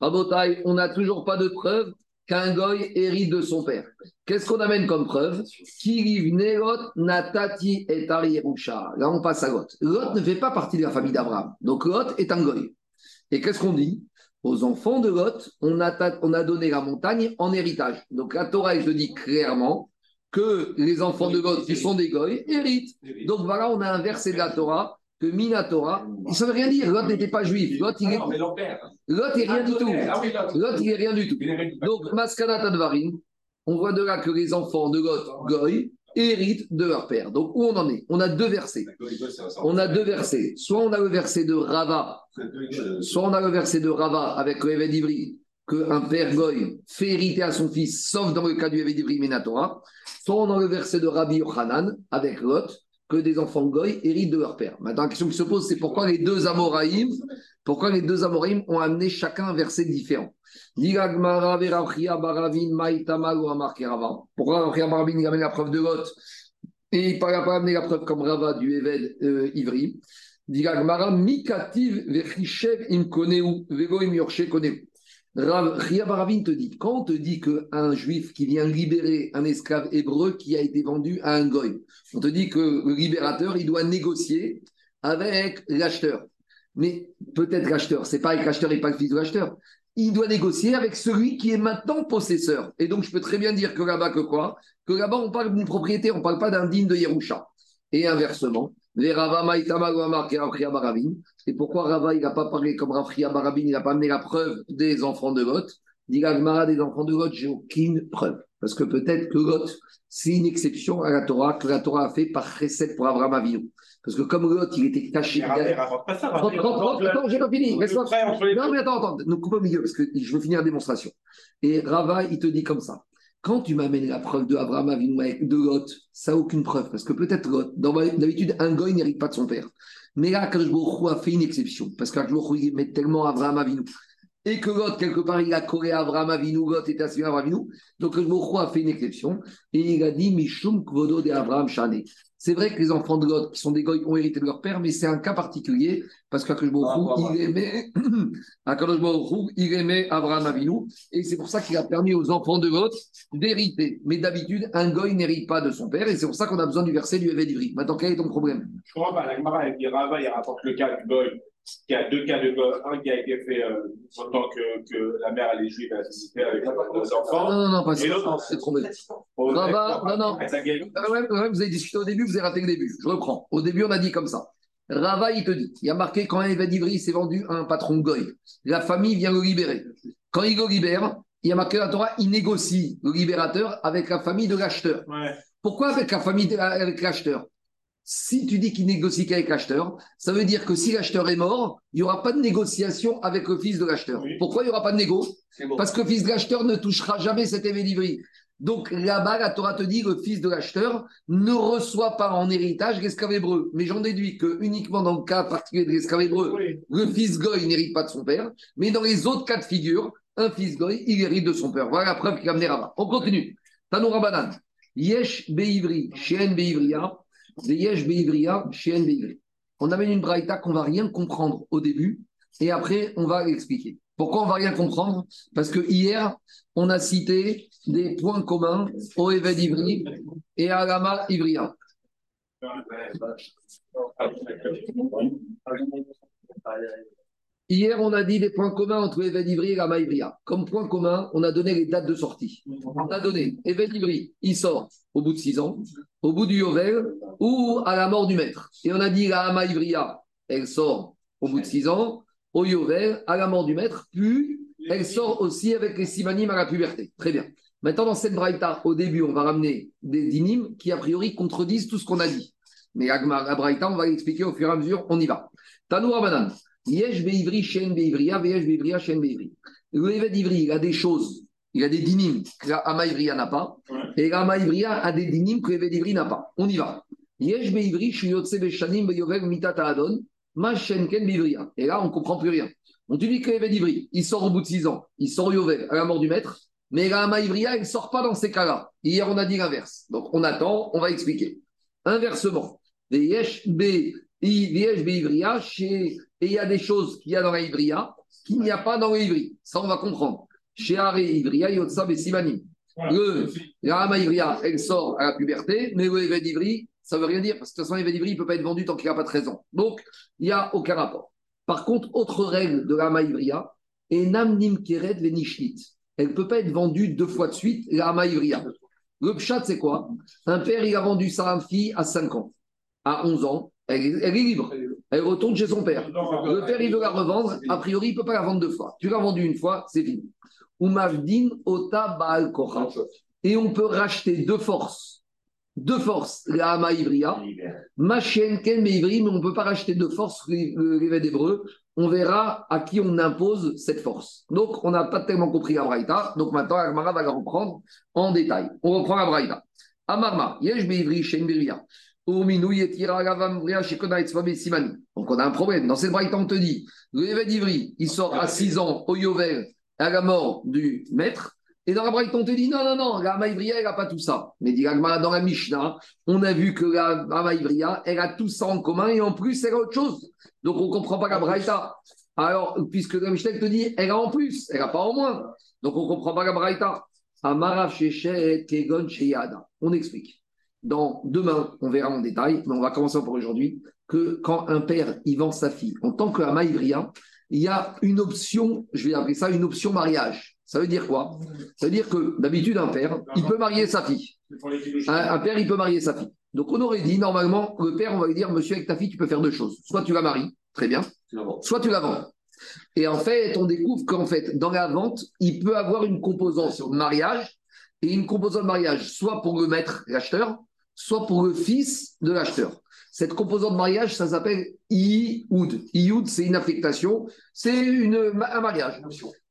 Rabotai, on n'a toujours pas de preuve qu'un goy hérite de son père. Qu'est-ce qu'on amène comme preuve? Natati et Là, on passe à Lot. Lot ne fait pas partie de la famille d'Abraham. Donc, Lot est un goy. Et qu'est-ce qu'on dit? Aux enfants de Lot, on a, on a donné la montagne en héritage. Donc, la Torah, je dit clairement que les enfants de Lot, qui sont des goy, héritent. Donc, voilà, on a un verset de la Torah que Minatora, il ne veut rien dire. Lot n'était pas juif. Lot, il est. Lot, il rien du tout. Lot, il est rien du tout. Donc, Maskanat Advarim, on voit de là que les enfants de Lot, Goy, héritent de leur père. Donc, où on en est? On a deux versets. On a deux versets. Soit on a le verset de Rava, soit on a le verset de Rava avec le Eved Ivri, qu'un père Goy fait hériter à son fils, sauf dans le cas du Eved Ivri Minatora. Soit on a le verset de Rabbi Yochanan avec Lot, que des enfants goy héritent de leur père. Maintenant, la question qui se pose, c'est pourquoi les deux Amoraïm, pourquoi les deux Amoraïm ont amené chacun un verset différent? Pourquoi Rachia Baravin il amène la preuve de Lot? Et il n'a pas amené la preuve comme Rava du Eved euh, Ivri? Mikativ Vechishev Im Vego Im Koneu. Baravin te dit, quand on te dit qu'un juif qui vient libérer un esclave hébreu qui a été vendu à un goy, on te dit que le libérateur, il doit négocier avec l'acheteur. Mais peut-être l'acheteur, c'est pas avec l'acheteur et pas le fils de l'acheteur. Il doit négocier avec celui qui est maintenant possesseur. Et donc, je peux très bien dire que là-bas, que quoi? Que là-bas, on parle d'une propriété, on ne parle pas d'un digne de Yerusha. Et inversement, et pourquoi Rava, il n'a pas parlé comme Rafria Barabin, il n'a pas amené la preuve des enfants de Lot Dit Gmara des enfants de Lot, j'ai aucune preuve. Parce que peut-être que Lot, c'est une exception à la Torah, que la Torah a fait par recette pour Abraham Avinu. Parce que comme Lot, il était caché. Attends, j'ai pas fini. Non, mais attends, attends, ne coupe au milieu, parce que je veux finir la démonstration. Et Rava, il te dit comme ça. Quand tu m'amènes la preuve de Abraham Avinu de Lot, ça n'a aucune preuve. Parce que peut-être Lot, d'habitude, un goy n'hérite pas de son père. Mais là, Kajbourou a fait une exception. Parce qu'Akajbourou, il met tellement Abraham Avinu. Et que Lot, quelque part, il a collé Abraham Avinu, Lot était assis à Abraham Avinu. Donc Kajbourou a fait une exception. Et il a dit Mishum Kvodo de Abraham Shane. C'est vrai que les enfants de Lot, qui sont des goy, ont hérité de leur père, mais c'est un cas particulier parce qu'Akadosh il aimait, il aimait Abraham Avinu, et c'est pour ça qu'il a permis aux enfants de Lot d'hériter. Mais d'habitude, un goy n'hérite pas de son père, et c'est pour ça qu'on a besoin du verset du Eved Ivri. Maintenant, quel est ton problème? Je comprends pas. La Gemara, il il rapporte le cas du goy il y a deux cas de goy. Un qui a été fait euh, en tant que, que, la mère, est juive, a assisté avec les enfants. Non, non, non, pas ça. C'est trompé. Rava, non, non. Ah vous avez discuté au début, vous avez raté le début. Je reprends. Au début, on a dit comme ça. Rava, il te dit, il y a marqué quand un Ivri s'est vendu à un patron goy, la famille vient le libérer. Quand il le libère, il y a marqué la Torah, il négocie le libérateur avec la famille de l'acheteur. Pourquoi avec la famille avec l'acheteur? Si tu dis qu'il négocie qu'avec l'acheteur, ça veut dire que si l'acheteur est mort, il n'y aura pas de négociation avec le fils de l'acheteur. Pourquoi il n'y aura pas de négo? Parce que le fils de l'acheteur ne touchera jamais cet livri. Donc là-bas, la Torah te dit que le fils de l'acheteur ne reçoit pas en héritage l'esclave hébreu. Mais j'en déduis que uniquement dans le cas particulier de l'esclave hébreu, le fils goy n'hérite pas de son père. Mais dans les autres cas de figure, un fils goy, il hérite de son père. Voilà la preuve qui a amené Rabat. On continue. Tanoura. Yesh Beivri, Sheen Beivria, on amène une braïta qu'on va rien comprendre au début et après on va l'expliquer. Pourquoi on va rien comprendre? Parce que hier, on a cité des points communs au Eved Ivri et à Lama Ivria. Hier, on a dit des points communs entre Eved Ivri et Lama Ivria. Comme point commun, on a donné les dates de sortie. On a donné Eved Ivri, il sort au bout de six ans, au bout du Yovel ou à la mort du maître. Et on a dit la Hama Ivria, elle sort au bout de six ans, au Yovel, à la mort du maître, puis elle sort aussi avec les simanim à la puberté. Très bien. Maintenant, dans cette braïta, au début, on va ramener des dinim qui, a priori, contredisent tout ce qu'on a dit. Mais la braïta, on va l'expliquer au fur et à mesure, on y va. Tanou Rabanan. Yesh beivri, shen beivria, yesh beivria, shen beivri. Le d'Ivri, il a des choses il a des dinim que la Ivria n'a pas, et la Ivria a des dinim que Eved n'a pas. On y va. Yesh beivri, shuyotse beshanim beyovel mitata adon, ma shenken beivria. Et là, on ne comprend plus rien. On te dit que Eved Ivri, il sort au bout de 6 ans, il sort Yovel à la mort du maître, mais la Ivria, elle ne sort pas dans ces cas-là. Hier, on a dit l'inverse. Donc, on attend, on va expliquer. Inversement, Yesh beivria, et il y a des choses qu'il y a dans la Ivria qu'il n'y a pas dans l'Ivri. Ça, on va comprendre. Chez Ivria, Yotsa Bessimanim. Le, la Hama Ivria, elle sort à la puberté, mais le Eved Ivri, ça ne veut rien dire, parce que de toute façon, l'Eved Ivri, il ne peut pas être vendu tant qu'il n'a pas 13 ans. Donc, il n'y a aucun rapport. Par contre, autre règle de la Hama Ivria, et. Elle ne peut pas être vendue deux fois de suite, la Hama Ivria. Le Pshat, c'est quoi? Un père, il a vendu sa fille à 5 ans. À 11 ans, elle, est- elle est libre. Elle retourne chez son père. Le père, il veut la revendre. A priori, il ne peut pas la vendre deux fois. Tu l'as vendue une fois, c'est fini. Umavdin Ota Baal. Et on peut racheter de force. De force, la Hama Ivria. Machen Ken Meivri, mais on ne peut pas racheter de force l'évêque hébreu. On verra à qui on impose cette force. Donc, on n'a pas tellement compris la Braïta. Donc, maintenant, Agmara va la reprendre en détail. On reprend la Braïta. Amarma, Yesh Beivri, Shen. Donc, on a un problème. Dans cette Braïta, on te dit le l'évêque d'Ivry, il sort à 6 ans au Yovel à la mort du maître. Et dans la Braïta, on te dit non, non, non, la Hama Ivria, elle n'a pas tout ça. Mais dit dans la Mishnah, on a vu que la Hama Ivria, elle a tout ça en commun et en plus, elle a autre chose. Donc, on ne comprend pas la Braïta. Alors, puisque la Mishnah te dit, elle a en plus, elle n'a pas en moins. Donc, on ne comprend pas la Braïta. On explique. Dans demain, on verra en détail, mais on va commencer pour aujourd'hui, que quand un père il vend sa fille en tant que Hama Ivria, il y a une option, je vais appeler ça une option mariage. Ça veut dire quoi? Ça veut dire que d'habitude, un père, il peut marier sa fille. Un, un père, il peut marier sa fille. Donc, on aurait dit, normalement, le père, on va lui dire, monsieur, avec ta fille, tu peux faire deux choses. Soit tu la maries, très bien, soit tu la vends. Et en fait, on découvre qu'en fait, dans la vente, il peut avoir une composante mariage et une composante mariage, soit pour le maître, l'acheteur, soit pour le fils de l'acheteur. Cette composante mariage, ça s'appelle Ioud. Ioud, c'est une affectation, c'est un mariage.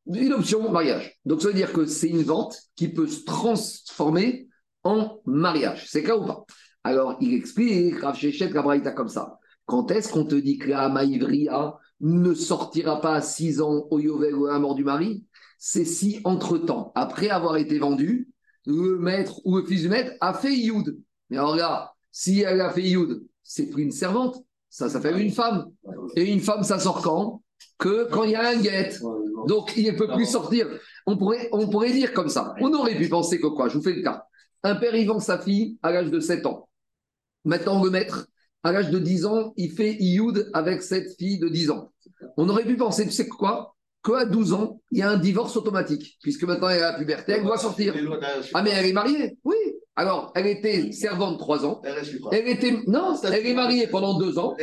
Une option mariage. Donc, ça veut dire que c'est une vente qui peut se transformer en mariage. C'est cas ou pas? Alors, il explique, Rav Shechet, comme ça. Quand est-ce qu'on te dit que la Hama Ivria ne sortira pas à 6 ans au Yovel ou à la mort du mari? C'est si, entre-temps, après avoir été vendu, le maître ou le fils du maître a fait Youd. Mais alors là, si elle a fait Youd, c'est plus une servante, ça s'appelle une femme. Et une femme, ça sort quand? Que quand il y a un guette. Donc, il ne peut plus sortir. On pourrait, on pourrait dire comme ça. On aurait pu penser que quoi? Je vous fais le cas. Un père, il vend sa fille à l'âge de 7 ans. Maintenant, le maître, à l'âge de 10 ans, il fait Ioud avec cette fille de 10 ans. On aurait pu penser, tu sais quoi? Qu'à 12 ans, il y a un divorce automatique, puisque maintenant elle a la puberté, elle doit sortir. Ah, mais elle est mariée Oui. Alors, elle était servante 3 ans. Elle était. Non, elle est mariée pendant 2 ans.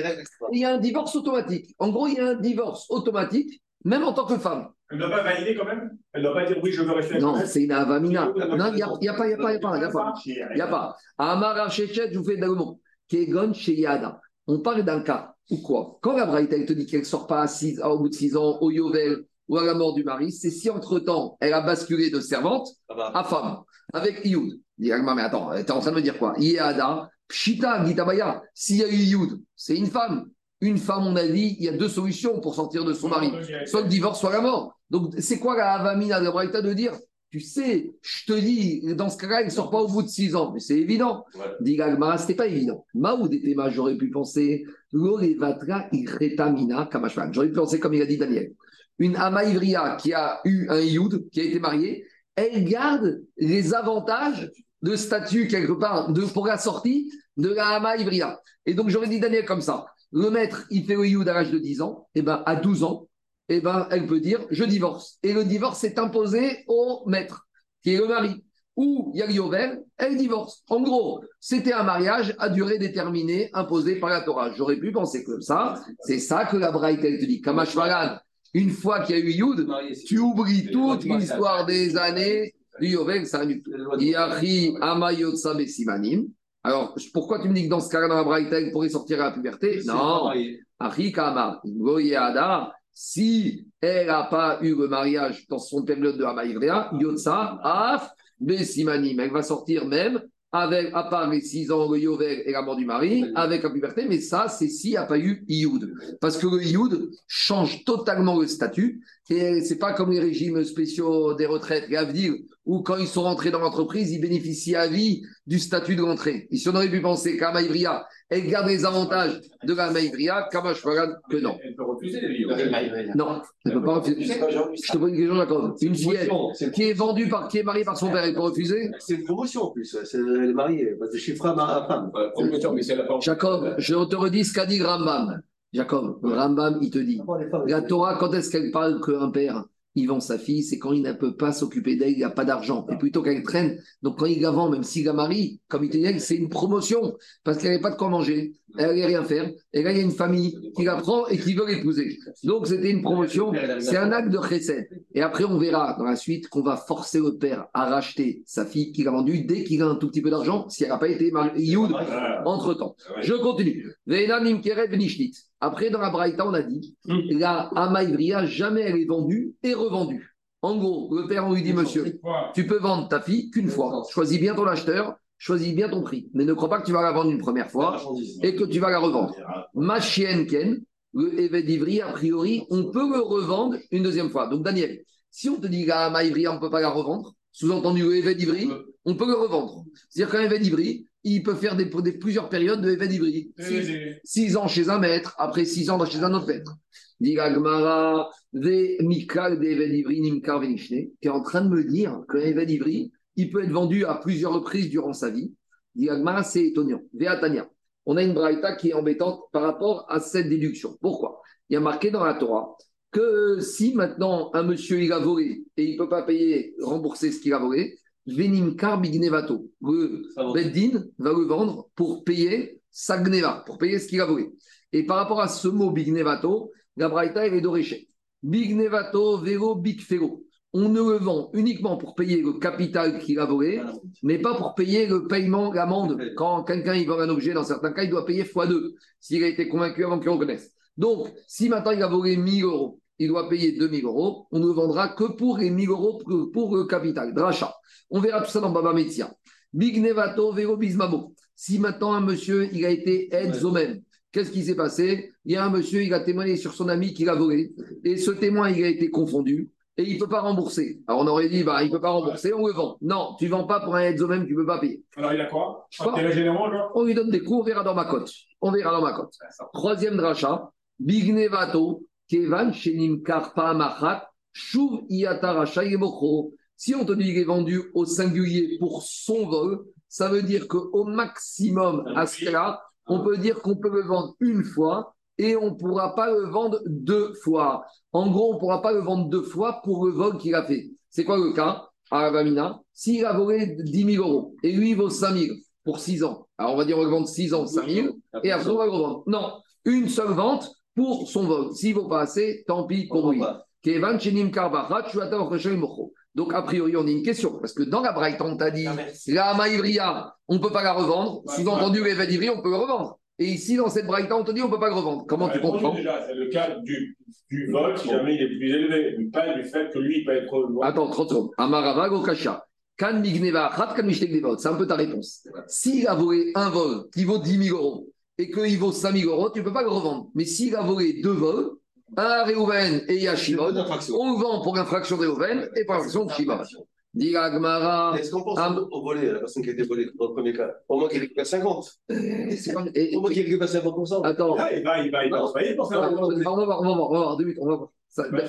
Il y a un divorce automatique. En gros, il y a un divorce automatique, même en tant que femme. Elle ne doit pas valider quand même? Elle ne doit pas dire oui, je veux rester Non, c'est une avamina. Non, il n'y a, il y a pas, il n'y a pas, il n'y a pas, il n'y a pas. Il n'y a pas. Amara Shechet, je vous fais. Kegon Sheyada. On parle d'un cas où quoi? Quand la Braïta, elle te dit qu'elle ne sort pas à six- au bout de 6 ans au Yovel ou à la mort du mari, c'est si entre-temps, elle a basculé de servante à femme, avec Ioud. Agma, mais attends, tu es en train de me dire quoi? Yada, Pshita, Gitabaya. S'il y a eu Ioud, c'est une femme. Une femme, on a dit, il y a deux solutions pour sortir de son mari soit le divorce, soit la mort. Donc, c'est quoi la avamina de Braïta de dire Tu sais, je te dis, dans ce cas-là, il ne sort pas au bout de six ans. Mais c'est évident. Dit Gagmara, c'était pas évident. Maoud était ma, j'aurais pu penser, Kamashman. J'aurais pu penser comme il a dit Daniel. Une Ama Ivria qui a eu un Youd, qui a été mariée, elle garde les avantages de statut quelque part de, pour la sortie de la Ama Ivria. Et donc, j'aurais dit Daniel comme ça. Le maître, il fait le Youd à l'âge de 10 ans, et ben à 12 ans, et ben elle peut dire je divorce. Et le divorce est imposé au maître, qui est le mari. Ou il y a le Yovel, elle divorce. En gros, c'était un mariage à durée déterminée imposé par la Torah. J'aurais pu penser comme ça. C'est ça que la Braïta elle te dit. Kamash Malan, une fois qu'il y a eu Youd, tu oublies toute l'histoire des années Yovel. Ça Besimanim. Alors, pourquoi tu me dis que dans ce cas-là, dans la Braïta, pourrait sortir à la puberté? Non. Arikama, Goyada, si elle n'a pas eu le mariage dans son période de Hamaïvrea, Yotsa, Af, Besimanim, elle va sortir même, avec, à part les 6 ans, le Yovel et la mort du mari, avec la puberté, mais ça, c'est s'il n'y a pas eu Ioud. Parce que le Ioud change totalement le statut. Et c'est pas comme les régimes spéciaux des retraites, les Avdil, où quand ils sont rentrés dans l'entreprise, ils bénéficient à vie du statut de rentrée. Et si on aurait pu penser qu'à Maïbria, elle garde les avantages de la Maïbria, Kamash Fagan, que non. Elle peut refuser les livres. Non, elle ne peut pas refuser. Je te pose une question, Jacob. Une fillette qui est vendue par, qui est mariée par son père, elle peut refuser? C'est une promotion en plus, c'est elle est mariée, parce que chiffre à femme. Jacob, je te redis ce qu'a dit Rambam. Jacob, Rambam, il te dit La Torah, quand est-ce qu'elle parle qu'un père, il vend sa fille C'est quand il ne peut pas s'occuper d'elle, il n'a pas d'argent. Et plutôt qu'elle traîne. Donc quand il la vend, même s'il la marie, comme il te dit, c'est une promotion. Parce qu'elle n'avait pas de quoi manger, elle n'allait rien faire. Et là, il y a une famille qui la prend et qui veut l'épouser. Donc c'était une promotion. C'est un acte de chesed. Et après, on verra dans la suite qu'on va forcer le père à racheter sa fille qu'il a vendue dès qu'il a un tout petit peu d'argent, si elle n'a pas été mariée entre temps. Je continue. Après, dans la Braïta, on a dit la Amaïbria, jamais elle est vendue et revendue. En gros, le père, on lui dit, monsieur, tu peux vendre ta fille qu'une fois. Choisis bien ton acheteur, choisis bien ton prix. Mais ne crois pas que tu vas la vendre une première fois et que tu vas la revendre. Ma chienne Ken, le évêque d'Ivry, a priori, on peut le revendre une deuxième fois. Donc, Daniel, si on te dit la Amaïbria, on ne peut pas la revendre, sous-entendu le évêque d'Ivry, on peut le revendre. C'est-à-dire qu'un évêque d'Ivry, il peut faire des, des- plusieurs périodes de d'Ivry. Six- ans chez un maître, après six ans chez un autre maître. Gemara, Ve Mikal de qui est en train de me dire qu'un Eved Ivri, il peut être vendu à plusieurs reprises durant sa vie. Gemara, c'est étonnant. Veatania. On a une braïta qui est embêtante par rapport à cette déduction. Pourquoi? Il y a marqué dans la Torah que si maintenant un monsieur il a volé et il ne peut pas payer, rembourser ce qu'il a volé, Venimkar Bignevato. Le Beddin va le vendre pour payer sa gneva, pour payer ce qu'il a volé. Et par rapport à ce mot Bignevato, la Braïta, elle est d'Oréché. Bignevato, Vero, Big Fero. On ne le vend uniquement pour payer le capital qu'il a volé, mais pas pour payer le paiement, l'amende. Quand quelqu'un vend un objet, dans certains cas, il doit payer x2 s'il a été convaincu avant qu'il reconnaisse. Donc, si maintenant il a volé 1000 euros, il doit payer 2000 euros, on ne vendra que pour les 1000 euros pour, pour le capital, dracha. On verra tout ça dans Baba Metzia. Big Nevato, Vero Bismamo. Si maintenant un monsieur, il a été aide Zomem, qu'est-ce qui s'est passé? Il y a un monsieur, il a témoigné sur son ami qu'il a volé, et ce témoin, il a été confondu, et il ne peut pas rembourser. Alors on aurait dit, bah, il ne peut pas rembourser, on le vend. Non, tu ne vends pas pour un aide Zomem, tu ne peux pas payer. Alors, il a quoi? On lui donne des coups, on verra dans ma cote. On verra dans ma cote. Troisième dracha, Bignevato, Kevan, Shenim Karpa Machat, Shuv Iataracha. Si on te dit qu'il est vendu au singulier pour son vol, ça veut dire qu'au maximum, à ce cas-là, on peut dire qu'on peut le vendre une fois et on ne pourra pas le vendre deux fois. En gros, on ne pourra pas le vendre deux fois pour le vol qu'il a fait. C'est quoi le cas à Avamina S'il a volé 10 000 euros et lui, il vaut 5 000 pour 6 ans. Alors, on va dire on va le vendre 6 ans, 5 000 et après, on va le revendre. Non, une seule vente pour son vol. S'il ne vaut pas assez, tant pis pour lui. Donc, a priori, on a une question. Parce que dans la Braïta, on t'a dit, la Maïvria, on ne peut pas la revendre. Ouais, Sous-entendu, les Vedivri, on peut le revendre. Et ici, dans cette Braïta, on te dit, on ne peut pas le revendre. Comment tu comprends? déjà, C'est le cas du, du vol, si jamais il est plus élevé, mais pas du fait que lui, il peut être. Attends, 30 secondes. Amarava Gokasha. Kan Migneva, Khat Kan C'est un peu ta réponse. S'il a volé un vol qui vaut 10 000 euros et qu'il vaut 5 000 euros, tu ne peux pas le revendre. Mais s'il a volé deux vols, un à Réhouven et à Shimon, on le vend pour infraction de Réhouven et pour infraction de Shimon. Dit la Gemara, Est-ce qu'on pense Ah. au volé, à la personne qui a été volée dans le premier cas? Au moins qu'il récupère 50. euh, c'est comme- et- Au moins qu'il récupère 50%. Attends, Là, il va, il va, il va on va voir, on va voir, on va voir, on va voir, deux minutes, on va voir.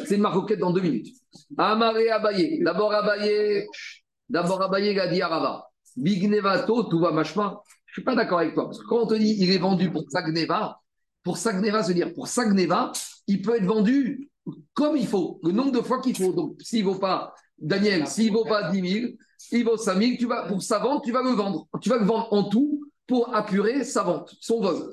C'est une maroquette dans deux minutes. Amaré Abaye. D'abord Abaye, d'abord Abaye, il a dit Arava. Bignevato, tout va machma. Je suis pas d'accord avec toi. Parce que quand on te dit il est vendu pour Sagneva, pour Sagneva, se dire pour Sagneva, il peut être vendu comme il faut, le nombre de fois qu'il faut. Donc s'il vaut pas, Daniel, s'il vaut pas 10 000, il vaut 5 000, tu vas, pour sa vente, tu vas le vendre. Tu vas le vendre en tout pour apurer sa vente, son vol.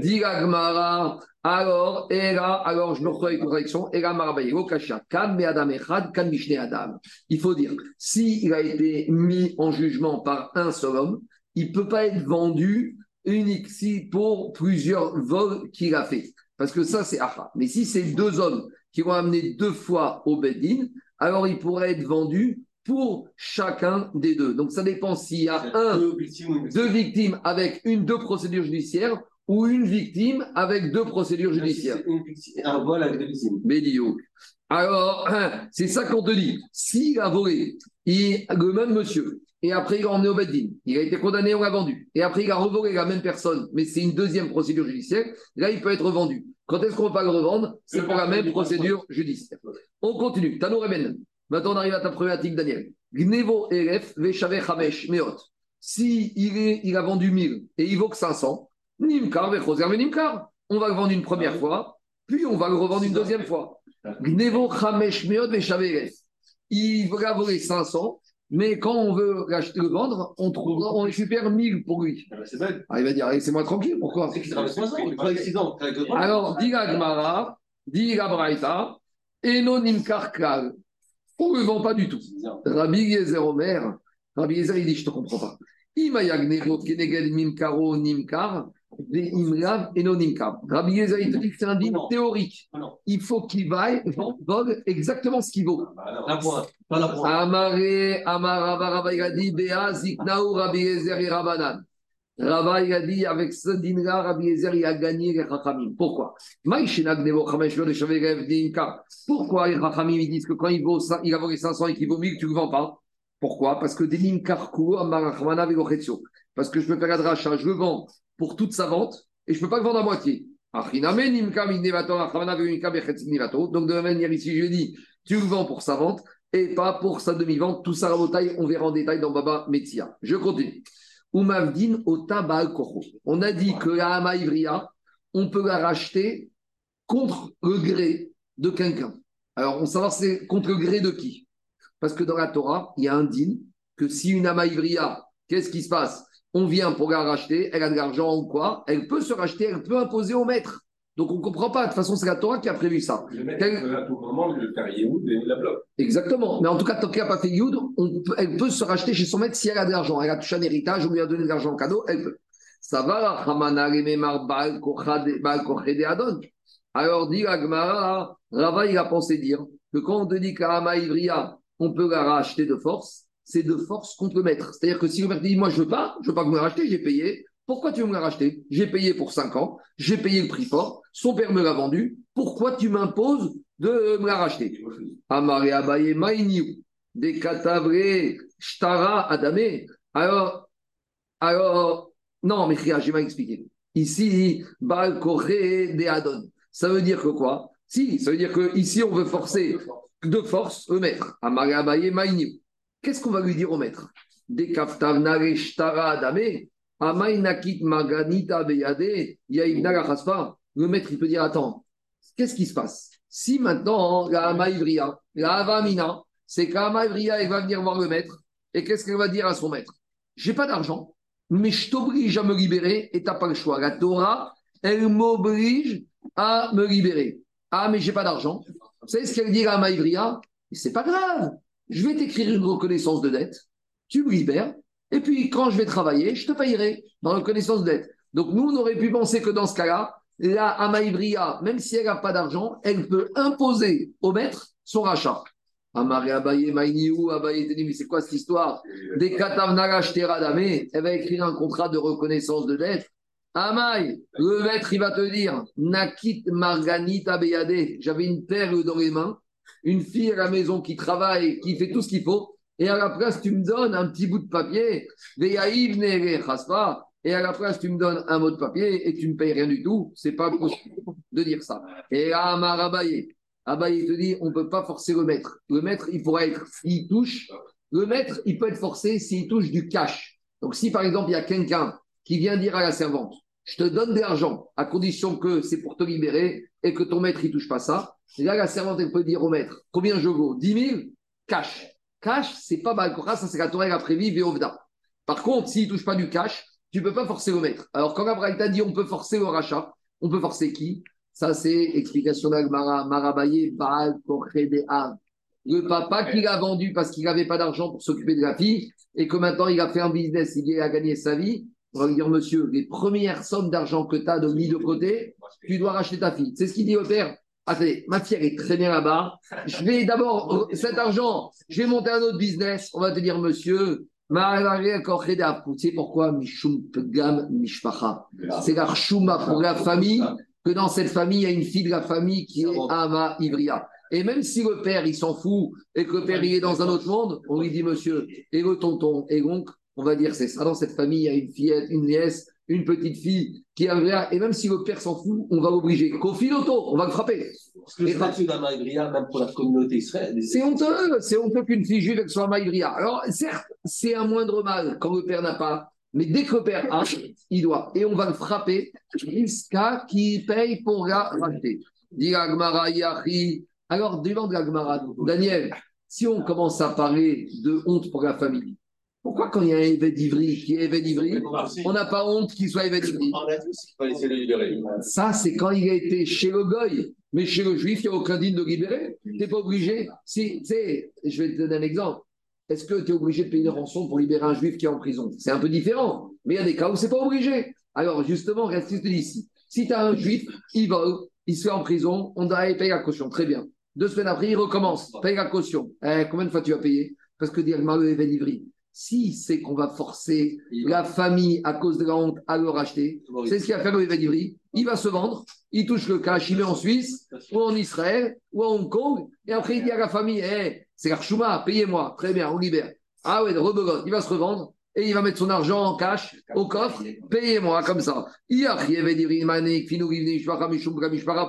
Dit alors, Era, alors je me retrouve avec une correction, Era Marabayego Kasha, Kan me Adam Echad, Kan Mishne Adam. Il faut dire, s'il a été mis en jugement par un seul homme, il ne peut pas être vendu unique si pour plusieurs vols qu'il a fait. Parce que ça, c'est Acha. Mais si c'est deux hommes qui vont amener deux fois au Bedin, alors il pourrait être vendu pour chacun des deux. Donc ça dépend s'il y a un Deux victimes deux avec une, deux procédures judiciaires ou une victime avec deux procédures judiciaires. Un vol avec deux victimes. Alors, c'est ça qu'on te dit. S'il a volé, il, le même monsieur, et après il l'a emmené au Beddin, il a été condamné, on l'a vendu, et après il a revolé la même personne, mais c'est une deuxième procédure judiciaire, là il peut être revendu. Quand est-ce qu'on peut pas le revendre? C'est pour la même procédure judiciaire. On continue. Tano Reben. Maintenant on arrive à ta problématique, Daniel. Gnevo Elef Veshave Chamesh Meot. Si il, a vendu 1000 et il vaut que 500, Nimkar Vechoser Nimkar. On va le vendre une première fois, puis on va le revendre une deuxième fois. Gnevo Chamesh Meot Veshave Elef. Il va voler 500, mais quand on veut l'acheter, le vendre, on, trouve, on récupère 1000 pour lui. Ah bah. Ah, il va dire, allez, c'est moi tranquille, pourquoi? C'est qu'il travaille 3 ans, il travaille 6 ans. avec le droit. Alors, dit la Gemara, dit la Braïta. On ne le vend pas du tout. Rabbi Yezer Omer, Rabbi Yezer, il dit, je ne te comprends pas. Mimkaro Nimkar, Imrav Eno Nimkar. Rabbi Yezer, il te dit que c'est un Non. théorique. Ah non. Il faut qu'il vaille, vole exactement ce qu'il vaut. La pointe, pas la pointe. Amare, Amarava, a dit, Béa, Ziknaou, Rabbi Yezer et Rabanan. A dit, avec ce din-là, Rabbi Yezer, il a gagné les Chachamim. Pourquoi? Pourquoi les Chachamim, ils disent que quand il, vaut, il a volé 500 et qu'il vaut 1000, tu ne le vends pas? Pourquoi? Parce que des Nimkarku, Amarachmana, Vegochetio. Parce que je peux faire la dracha, je le vends pour toute sa vente et je ne peux pas le vendre à moitié. Donc de la manière, ici, je dis, tu le vends pour sa vente et pas pour sa demi-vente. Tout ça, Rabotai, on verra en détail dans Baba Metzia. Je continue. On a dit que la Hama Ivria, on peut la racheter contre le gré de quelqu'un. Alors, on savoir c'est contre le gré de qui? Parce que dans la Torah, il y a un din que si une Hama Ivria, qu'est-ce qui se passe? On vient pour la racheter, elle a de l'argent ou quoi Elle peut se racheter, elle peut imposer au maître. Donc on ne comprend pas. De toute façon, c'est la Torah qui a prévu ça. Le Quel- peut à tout moment le faire Yehoud et la bloque. Exactement. Mais en tout cas, tant qu'elle n'a pas fait peut- elle peut se racheter chez son maître si elle a de l'argent. Elle a touché un héritage, on lui a donné de l'argent en cadeau, elle peut. Ça va. Alors, dit la Gemara, Rava, il a pensé dire que quand on te dit qu'à Ivria, on peut la racheter de force, c'est de force qu'on peut mettre. C'est-à-dire que si le maître dit, moi, je veux pas, je veux pas que vous me j'ai payé. Pourquoi tu veux me la racheter? J'ai payé pour 5 ans, j'ai payé le prix fort, son père me l'a vendu. Pourquoi tu m'imposes de me la racheter? Amare Abaye Maïniou, des Katavré, Shtara, Adamé. Alors, alors, non, mais j'ai mal expliqué. Ici, Baal Koré de Adon. Ça veut dire que quoi? Si, ça veut dire que ici on veut forcer de force le maître. Amare Abaye Maïniou. Qu'est-ce qu'on va lui dire au maître? Le maître, il peut dire Attends, qu'est-ce qui se passe? Si maintenant, la Hama Ivria, la Avamina, c'est qu'Hama Ivria, elle va venir voir le maître, et qu'est-ce qu'elle va dire à son maître? J'ai pas d'argent, mais je t'oblige à me libérer, et t'as pas le choix. La Torah, elle m'oblige à me libérer. Ah, mais j'ai pas d'argent. Vous savez ce qu'elle dit à Hama Ivria C'est pas grave, je vais t'écrire une reconnaissance de dette, tu me libères, et puis quand je vais travailler, je te payerai dans la reconnaissance de dette. Donc nous, on aurait pu penser que dans ce cas-là, la Amaïbria, même si elle n'a pas d'argent, elle peut imposer au maître son rachat. Amaré Abaye Maïniou, Abaye mais c'est quoi cette histoire? Des Katavnara Shteradame, elle va écrire un contrat de reconnaissance de dette. Amaï, le maître, il va te dire, Nakit Marganita Beyade, j'avais une perle dans les mains, une fille à la maison qui travaille, qui fait tout ce qu'il faut, et à la place, tu me donnes un petit bout de papier, et à la place, tu me donnes un mot de papier et tu ne payes rien du tout. C'est pas possible de dire ça. Et là, Amar Abaye, Abaye te dit, on ne peut pas forcer le maître. Le maître, il pourra être, s'il touche, le maître, il peut être forcé s'il touche du cash. Donc, si par exemple, il y a quelqu'un qui vient dire à la servante, je te donne de l'argent à condition que c'est pour te libérer et que ton maître, il touche pas ça. Et là, la servante, elle peut dire au maître, combien je vaux? 10 000 Cash. Cash, c'est pas Balkora, ça c'est la Torah, elle a prévu Véovda. Par contre, s'il touche pas du cash, tu ne peux pas forcer le maître. Alors, quand Abraïta dit on peut forcer le rachat, on peut forcer qui? Ça, c'est explication d'Agmara, Marabaye, Baal, Av. Le papa qui l'a vendu parce qu'il n'avait pas d'argent pour s'occuper de la fille et que maintenant il a fait un business, il a gagné sa vie. On va lui dire, monsieur, les premières sommes d'argent que tu as de mis de côté, tu dois racheter ta fille. C'est ce qu'il dit au père. Attendez, ma fille, elle est très bien là-bas. Je vais d'abord, cet argent, je vais monter un autre business. On va te dire, monsieur, Tu sais pourquoi? C'est la Shuma pour la famille, que dans cette famille, il y a une fille de la famille qui est Ama Ivria. Et même si le père, il s'en fout, et que le père, il est dans un autre monde, on lui dit, monsieur, et le tonton, et donc, on va dire, c'est ça, dans cette famille, il y a une fillette, une nièce, une petite fille qui est Ivria, et même si le père s'en fout, on va l'obliger. Qu'au filoto, on va le frapper. Parce que le statut d'Ama Ivria, même pour la communauté israélienne. C'est honteux, c'est honteux qu'une fille juive soit Maïvria. Alors, certes, c'est un moindre mal quand le père n'a pas, mais dès que le père a, il doit. Et on va le frapper jusqu'à qu'il paye pour la racheter. Dit Yahi. Alors, demande la Gemara, Daniel, si on commence à parler de honte pour la famille, pourquoi quand il y a un évêque d'Ivry qui est évêque d'Ivry, on n'a pas honte qu'il soit évêque d'Ivry. Ça, c'est quand il a été chez le goy. Mais chez le juif, il n'y a aucun digne de libérer. Tu n'es pas obligé. Si, je vais te donner un exemple. Est-ce que tu es obligé de payer une rançon pour libérer un juif qui est en prison? C'est un peu différent. Mais il y a des cas où c'est pas obligé. Alors, justement, reste ici. Si tu as un juif, il vole, il se fait en prison, on doit payer la caution. Très bien. Deux semaines après, il recommence. Paye la caution. Eh, combien de fois tu vas payer? Parce que directement, le évêque d'Ivry. Si c'est qu'on va forcer la famille à cause de la honte à le racheter, c'est ce qu'il va faire le d'Ivry. Il va se vendre, il touche le cash, il met en Suisse, ou en Israël, ou à Hong Kong, et après il dit à la famille Eh, c'est l'Archouma, payez-moi, très bien, on libère. Ah ouais, rebegote, il va se revendre, et il va mettre son argent en cash au coffre, payez-moi comme ça.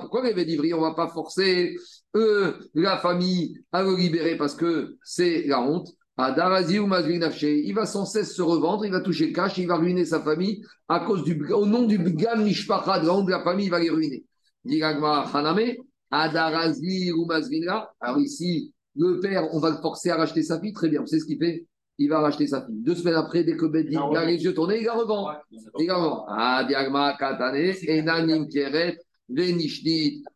Pourquoi l'évêque d'Ivry, on ne va pas forcer eux, la famille à le libérer parce que c'est la honte il va sans cesse se revendre, il va toucher le cash, il va ruiner sa famille à cause du, au nom du Bgam Mishpacha, de la famille, il va les ruiner. Haname, Adarazi ou Alors ici, le père, on va le forcer à racheter sa fille, très bien, c'est ce qu'il fait il va racheter sa fille. Deux semaines après, dès que Bedin a les yeux tournés, il la revend. Il la revend. Ah, Katane, Enanim Keret.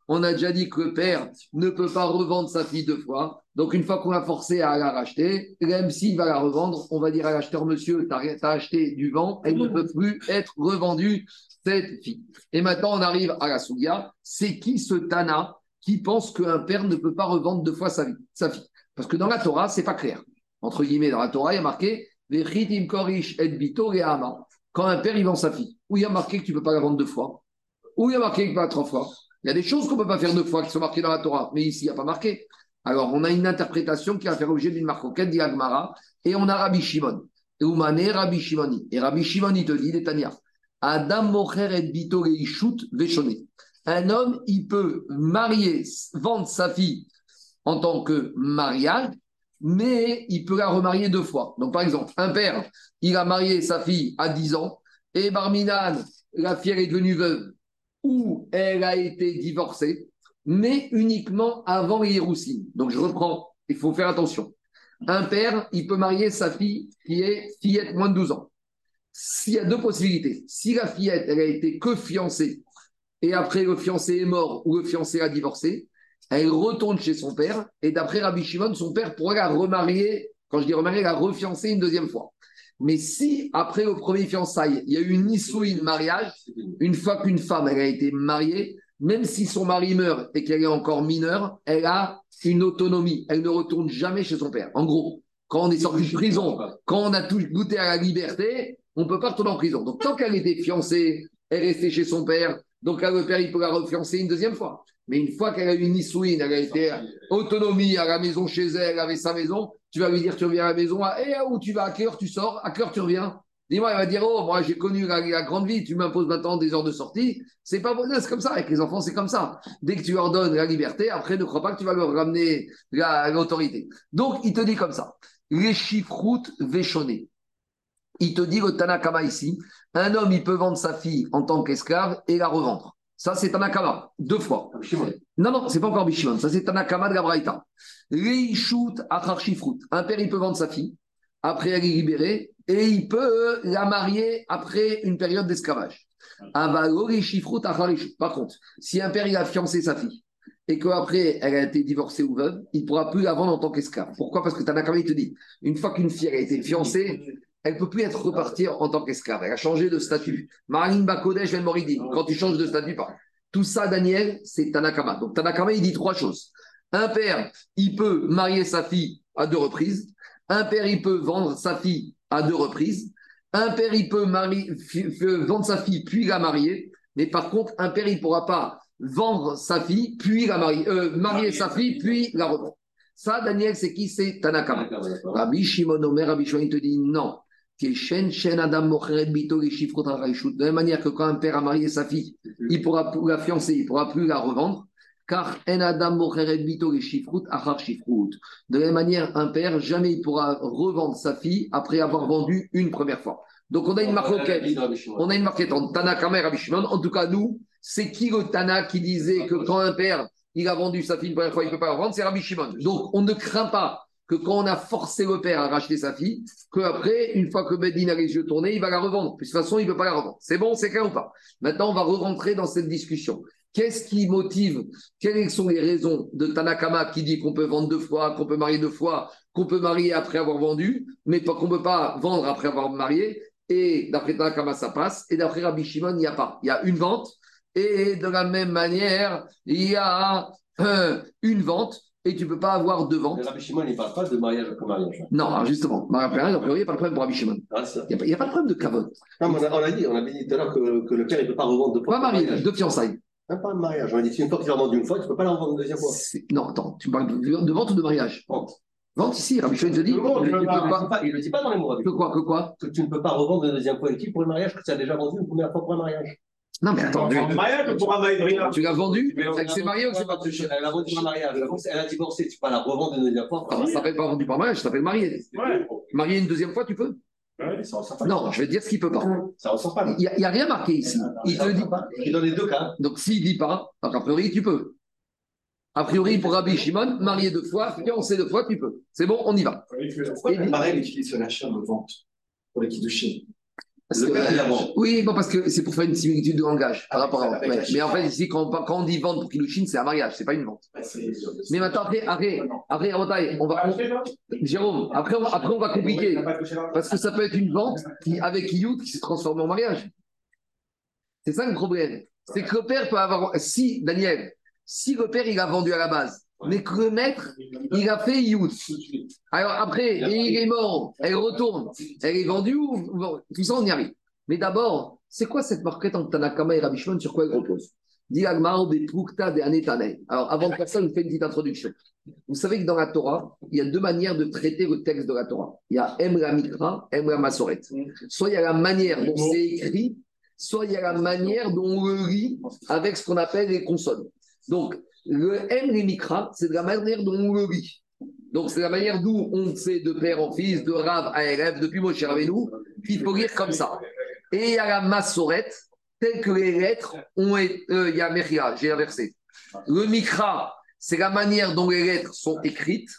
On a déjà dit que le père ne peut pas revendre sa fille deux fois. Donc, une fois qu'on l'a forcé à la racheter, même s'il va la revendre, on va dire à l'acheteur, monsieur, tu as, acheté du vent, elle ne peut plus être revendue, cette fille. Et maintenant, on arrive à la Soudia. C'est qui ce Tana qui pense qu'un père ne peut pas revendre deux fois sa, fille? Parce que dans la Torah, c'est pas clair. Entre guillemets, dans la Torah, il y a marqué Korish et Bito Quand un père, il vend sa fille, où il y a marqué que tu ne peux pas la vendre deux fois, où il y a marqué qu'il peut pas trois fois? Il y a des choses qu'on ne peut pas faire deux fois qui sont marquées dans la Torah, mais ici, il n'y a pas marqué. Alors, on a une interprétation qui va faire l'objet d'une marcoquette d'Iagmara, et on a Rabbi Shimon. Et Oumane Rabbi Shimoni? Et Rabbi Shimon, il te dit, Netanya, Adam Mocher et Bito. Un homme, il peut marier, vendre sa fille en tant que mariage, mais il peut la remarier deux fois. Donc, par exemple, un père, il a marié sa fille à 10 ans, et Barminan, la fille est devenue veuve, ou elle a été divorcée, mais uniquement avant les Donc, je reprends, il faut faire attention. Un père, il peut marier sa fille qui est fillette moins de 12 ans. S'il y a deux possibilités, si la fillette, elle a été que fiancée, et après le fiancé est mort ou le fiancé a divorcé, elle retourne chez son père, et d'après Rabbi Shimon, son père pourrait la remarier, quand je dis remarier, la refiancer une deuxième fois. Mais si, après le premier fiançailles, il y a eu une de mariage, une fois qu'une femme elle a été mariée, même si son mari meurt et qu'elle est encore mineure, elle a une autonomie. Elle ne retourne jamais chez son père. En gros, quand on est sorti de prison, quand on a tout goûté à la liberté, on ne peut pas retourner en prison. Donc, tant qu'elle était fiancée, elle restait chez son père, donc là, le père, il peut la refiancer une deuxième fois. Mais une fois qu'elle a eu une Nissouine, elle a été autonomie à la maison chez elle, elle avait sa maison, tu vas lui dire, tu reviens à la maison, et eh, où tu vas, à quelle heure tu sors, à quelle heure tu reviens? Dis-moi, elle va dire, oh, moi j'ai connu la, grande vie, tu m'imposes maintenant des heures de sortie. C'est pas bon, c'est comme ça, avec les enfants, c'est comme ça. Dès que tu leur donnes la liberté, après, ne crois pas que tu vas leur ramener l'autorité. Donc, il te dit comme ça, les chiffroutes véchonnés. Il te dit, le Tanakama ici, un homme, il peut vendre sa fille en tant qu'esclave et la revendre. Ça, c'est Tanakama, deux fois. Non, non, c'est pas encore Bishimon. Ça, c'est Tanakama de la Braïta. Un père, il peut vendre sa fille, après elle est libérée, et il peut la marier après une période d'esclavage. Par contre, si un père, il a fiancé sa fille, et qu'après, elle a été divorcée ou veuve, il ne pourra plus la vendre en tant qu'esclave. Pourquoi? Parce que Tanakama, il te dit, une fois qu'une fille a été fiancée, elle ne peut plus être repartie en tant qu'esclave. Elle a changé de statut. Marine Bakodesh El Moridi, quand tu changes de statut, pas. Tout ça, Daniel, c'est Tanakama. Donc Tanakama, il dit trois choses. Un père, il peut marier sa fille à deux reprises. Un père, il peut vendre sa fille à deux reprises. Un père, il peut marier, vendre sa fille puis la marier, mais par contre, un père, il ne pourra pas vendre sa fille puis la marier, euh, marier sa fille puis la revendre. Ça, Daniel, c'est qui? C'est Tanakama. Rabbi Shimon Omer, Rabbi Shimon, il te dit non. De la même manière que quand un père a marié sa fille, il pourra plus la fiancer, il pourra plus la revendre. Car en Adam Bito achar. De la même manière, un père, jamais il pourra revendre sa fille après avoir vendu une première fois. Donc on a une marque on a une marquette en Tanakama et Rabbi Shimon. En tout cas, nous, c'est qui le Tana qui disait que quand un père il a vendu sa fille une première fois, il ne peut pas la revendre? C'est Rabbi Shimon. Donc on ne craint pas que quand on a forcé le père à racheter sa fille, qu'après, une fois que Bedin a les yeux tournés, il va la revendre. Puis de toute façon, il ne peut pas la revendre. C'est bon, c'est clair ou pas? Maintenant, on va re-rentrer dans cette discussion. Qu'est-ce qui motive? Quelles sont les raisons de Tanakama qui dit qu'on peut vendre deux fois, qu'on peut marier deux fois, qu'on peut marier après avoir vendu, mais qu'on ne peut pas vendre après avoir marié? Et d'après Tanakama, ça passe. Et d'après Rabbi Shimon, il n'y a pas. Il y a une vente. Et de la même manière, il y a euh, une vente. Et tu ne peux pas avoir deux ventes. Mais Rabbi Shimon, il ne parle pas de mariage après mariage. Non, alors justement, mariage après mariage, a priori, il n'y a pas de problème pour Rabbi Shimon. Ah. Il n'y a, pas- a de problème de cavote. Non, mais on, a, on a dit, on avait dit tout à l'heure que, que le père, il ne peut pas revendre deux fois. Pas mariage, deux fiançailles. Même pas un mariage. On a dit, si une fois qu'il a vendu une fois, tu ne peux pas la revendre une deuxième fois. Non, attends, tu parles de, de vente ou de mariage? Vente. Vente ici, Rabbi Shimon te dit. Le mot, tu il peux ne le dit pas- pas- il le dit pas dans les mots. Que quoi, que quoi? Que tu ne peux pas revendre une deuxième fois une fille pour le mariage que tu as déjà vendu une première fois pour un mariage. Non, mais attends, mariage pour un tu l'as vendu? Mais Elle s'est mariée ou c'est pas Elle a vendu un mariage. Elle a divorcé, tu peux pas la revendre une deuxième fois. Ah, Ça s'appelle pas vendu par mariage, ça s'appelle marié. Ouais. Marié une deuxième fois, tu peux? Ouais, pas. Non, je vais dire ce qu'il peut pas. Ça ressort pas. Il n'y a, rien marqué ici. Il te dit pas. Et dans les deux cas, Donc s'il dit pas, donc a priori, tu peux. A priori, pour Rabbi Shimon, marié deux fois, fiancé deux fois, tu peux. C'est bon, on y va. Pourquoi Marel utilise ce l'achat de vente pour les Kiddushin Parce Le que- oui, bon, parce que c'est pour faire une similitude de langage par rapport à ouais. Mais en fait, ici, quand, on- quand on dit vente pour Kiddushin, c'est un mariage, c'est pas une vente. Mais maintenant, après, après, après, Rotaï, on va, on- Jérôme, après, on, après, on va compliquer. Parce que ça peut être une vente qui, avec Iyut qui s'est transformée en mariage. C'est ça le problème. C'est que le père peut avoir. Si, Daniel, si le père il a vendu à la base, mais que le maître il a fait Iyut. Alors après, il est mort, elle retourne, elle est vendue ou. bon, Tout ça, on y arrive. Mais d'abord, c'est quoi cette marquette entre Tanakama et Rabbi Shimon? Sur quoi elle repose? Alors, avant de faire ça, je vous fais une petite introduction. Vous savez que dans la Torah, il y a deux manières de traiter le texte de la Torah. Il y a Em la Mikra, Em la Masoret. Soit il y a la manière dont c'est écrit, soit il y a la manière dont on le lit avec ce qu'on appelle les consonnes. Donc, le Em les Mikra, c'est de la manière dont on le lit. Donc, c'est la manière d'où on sait de père en fils, de Rav à élève, depuis Moshe Rabbeinu, qu'il faut lire comme ça. Et il y a la Masoret, telle que les lettres ont été. euh, il y a Mechia, j'ai inversé. Le Mikra, c'est la manière dont les lettres sont écrites.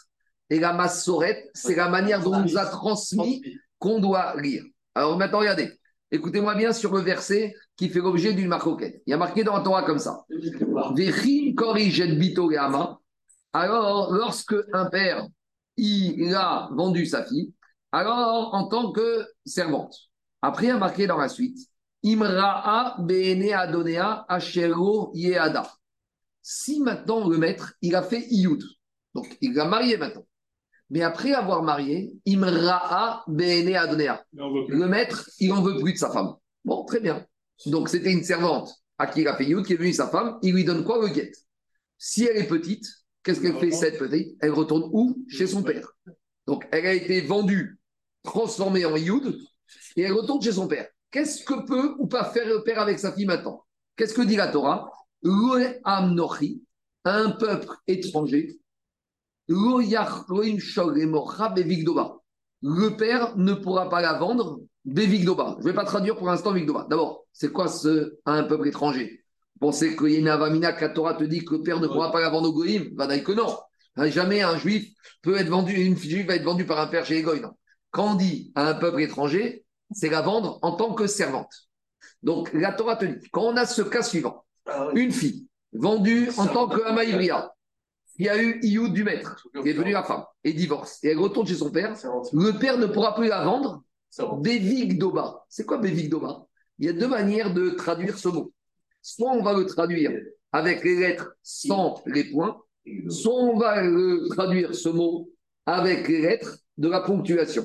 Et la Massoret, c'est la manière dont on nous a transmis qu'on doit lire. Alors maintenant, regardez. Écoutez-moi bien sur le verset qui fait l'objet d'une marcoquette. Il y a marqué dans la Torah comme ça. Alors, lorsque un père, il a vendu sa fille, alors en tant que servante. Après, il y a marqué dans la suite. Imra'a bene adonea ashero yeada. Si maintenant le maître, il a fait iyud, donc il l'a marié maintenant. Mais après avoir marié, imra'a bene adonea. Le maître, il n'en veut plus de sa femme. Bon, très bien. Donc, c'était une servante à qui il a fait Yud, qui est venue sa femme. Il lui donne quoi le guet? Si elle est petite, qu'est-ce qu'elle fait cette petite? Elle retourne où? Chez son père. Donc, elle a été vendue, transformée en Yud, et elle retourne chez son père. Qu'est-ce que peut ou pas faire le père avec sa fille maintenant? Qu'est-ce que dit la Torah? Un peuple étranger, Le père ne pourra pas la vendre Bevigdoba. Je ne vais pas traduire pour l'instant Vigdoba. D'abord, c'est quoi ce un peuple étranger? Vous pensez qu'il y a une avamina que la Torah te dit que le père ne pourra pas la vendre au goïm Va dire que non. Hein, Jamais un juif peut être vendu, une fille juive va être vendue par un père chez les. Quand on dit à un peuple étranger, c'est la vendre en tant que servante. Donc la Torah te dit, quand on a ce cas suivant, Ah une fille vendue en tant que Amaïbria, il y a eu Ioud du maître, qui est devenue la femme, et divorce, et elle retourne chez son père, le père ne pourra plus la vendre Bevigdoba. C'est quoi Bevigdoba Il y a deux manières de traduire ce mot. Soit on va le traduire avec les lettres sans les points, soit on va le traduire ce mot avec les lettres de la ponctuation.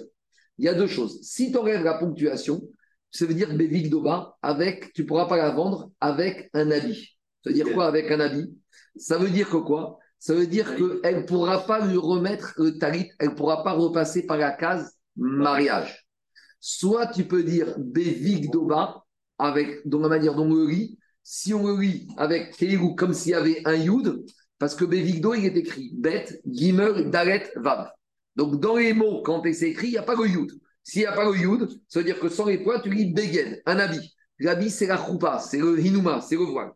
il y a deux choses. Si tu enlèves la ponctuation, ça veut dire Bévik Doba, avec, tu ne pourras pas la vendre avec un habit. Ça veut dire quoi avec un habit? Ça veut dire que quoi? Ça veut dire qu'elle ne pourra pas lui remettre le talit, elle ne pourra pas repasser par la case mariage. Soit tu peux dire Bévik Doba, avec, dans la manière dont on le lit, si on le lit avec Keirou comme s'il y avait un Yud, parce que Bévigdo, il est écrit Bet, Gimel, Dalet, Vav. Donc dans les mots, quand c'est écrit, il n'y a pas le Yud. S'il n'y a pas le Yud, ça veut dire que sans les points, tu lis Begen, un habit. L'habit, c'est la choupa, c'est le Hinuma, c'est le voile.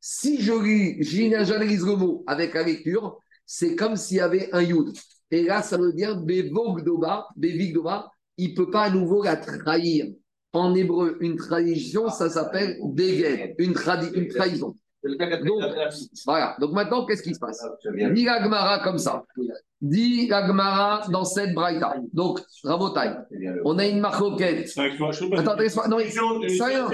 Si je lis, j'analyse le mot avec la lecture, c'est comme s'il y avait un Yud. Et là, ça veut dire Bevogdoba, Bevigdoba, il ne peut pas à nouveau la trahir. En hébreu, une trahison, ça s'appelle tradi- une trahison. Donc, voilà. Donc maintenant, qu'est-ce qui se passe? Dit la Gemara comme ça. Dit la Gemara dans cette braïta. Donc, Rabotai, on a une marcoquette. Attends, laisse-moi. Non, ça rien.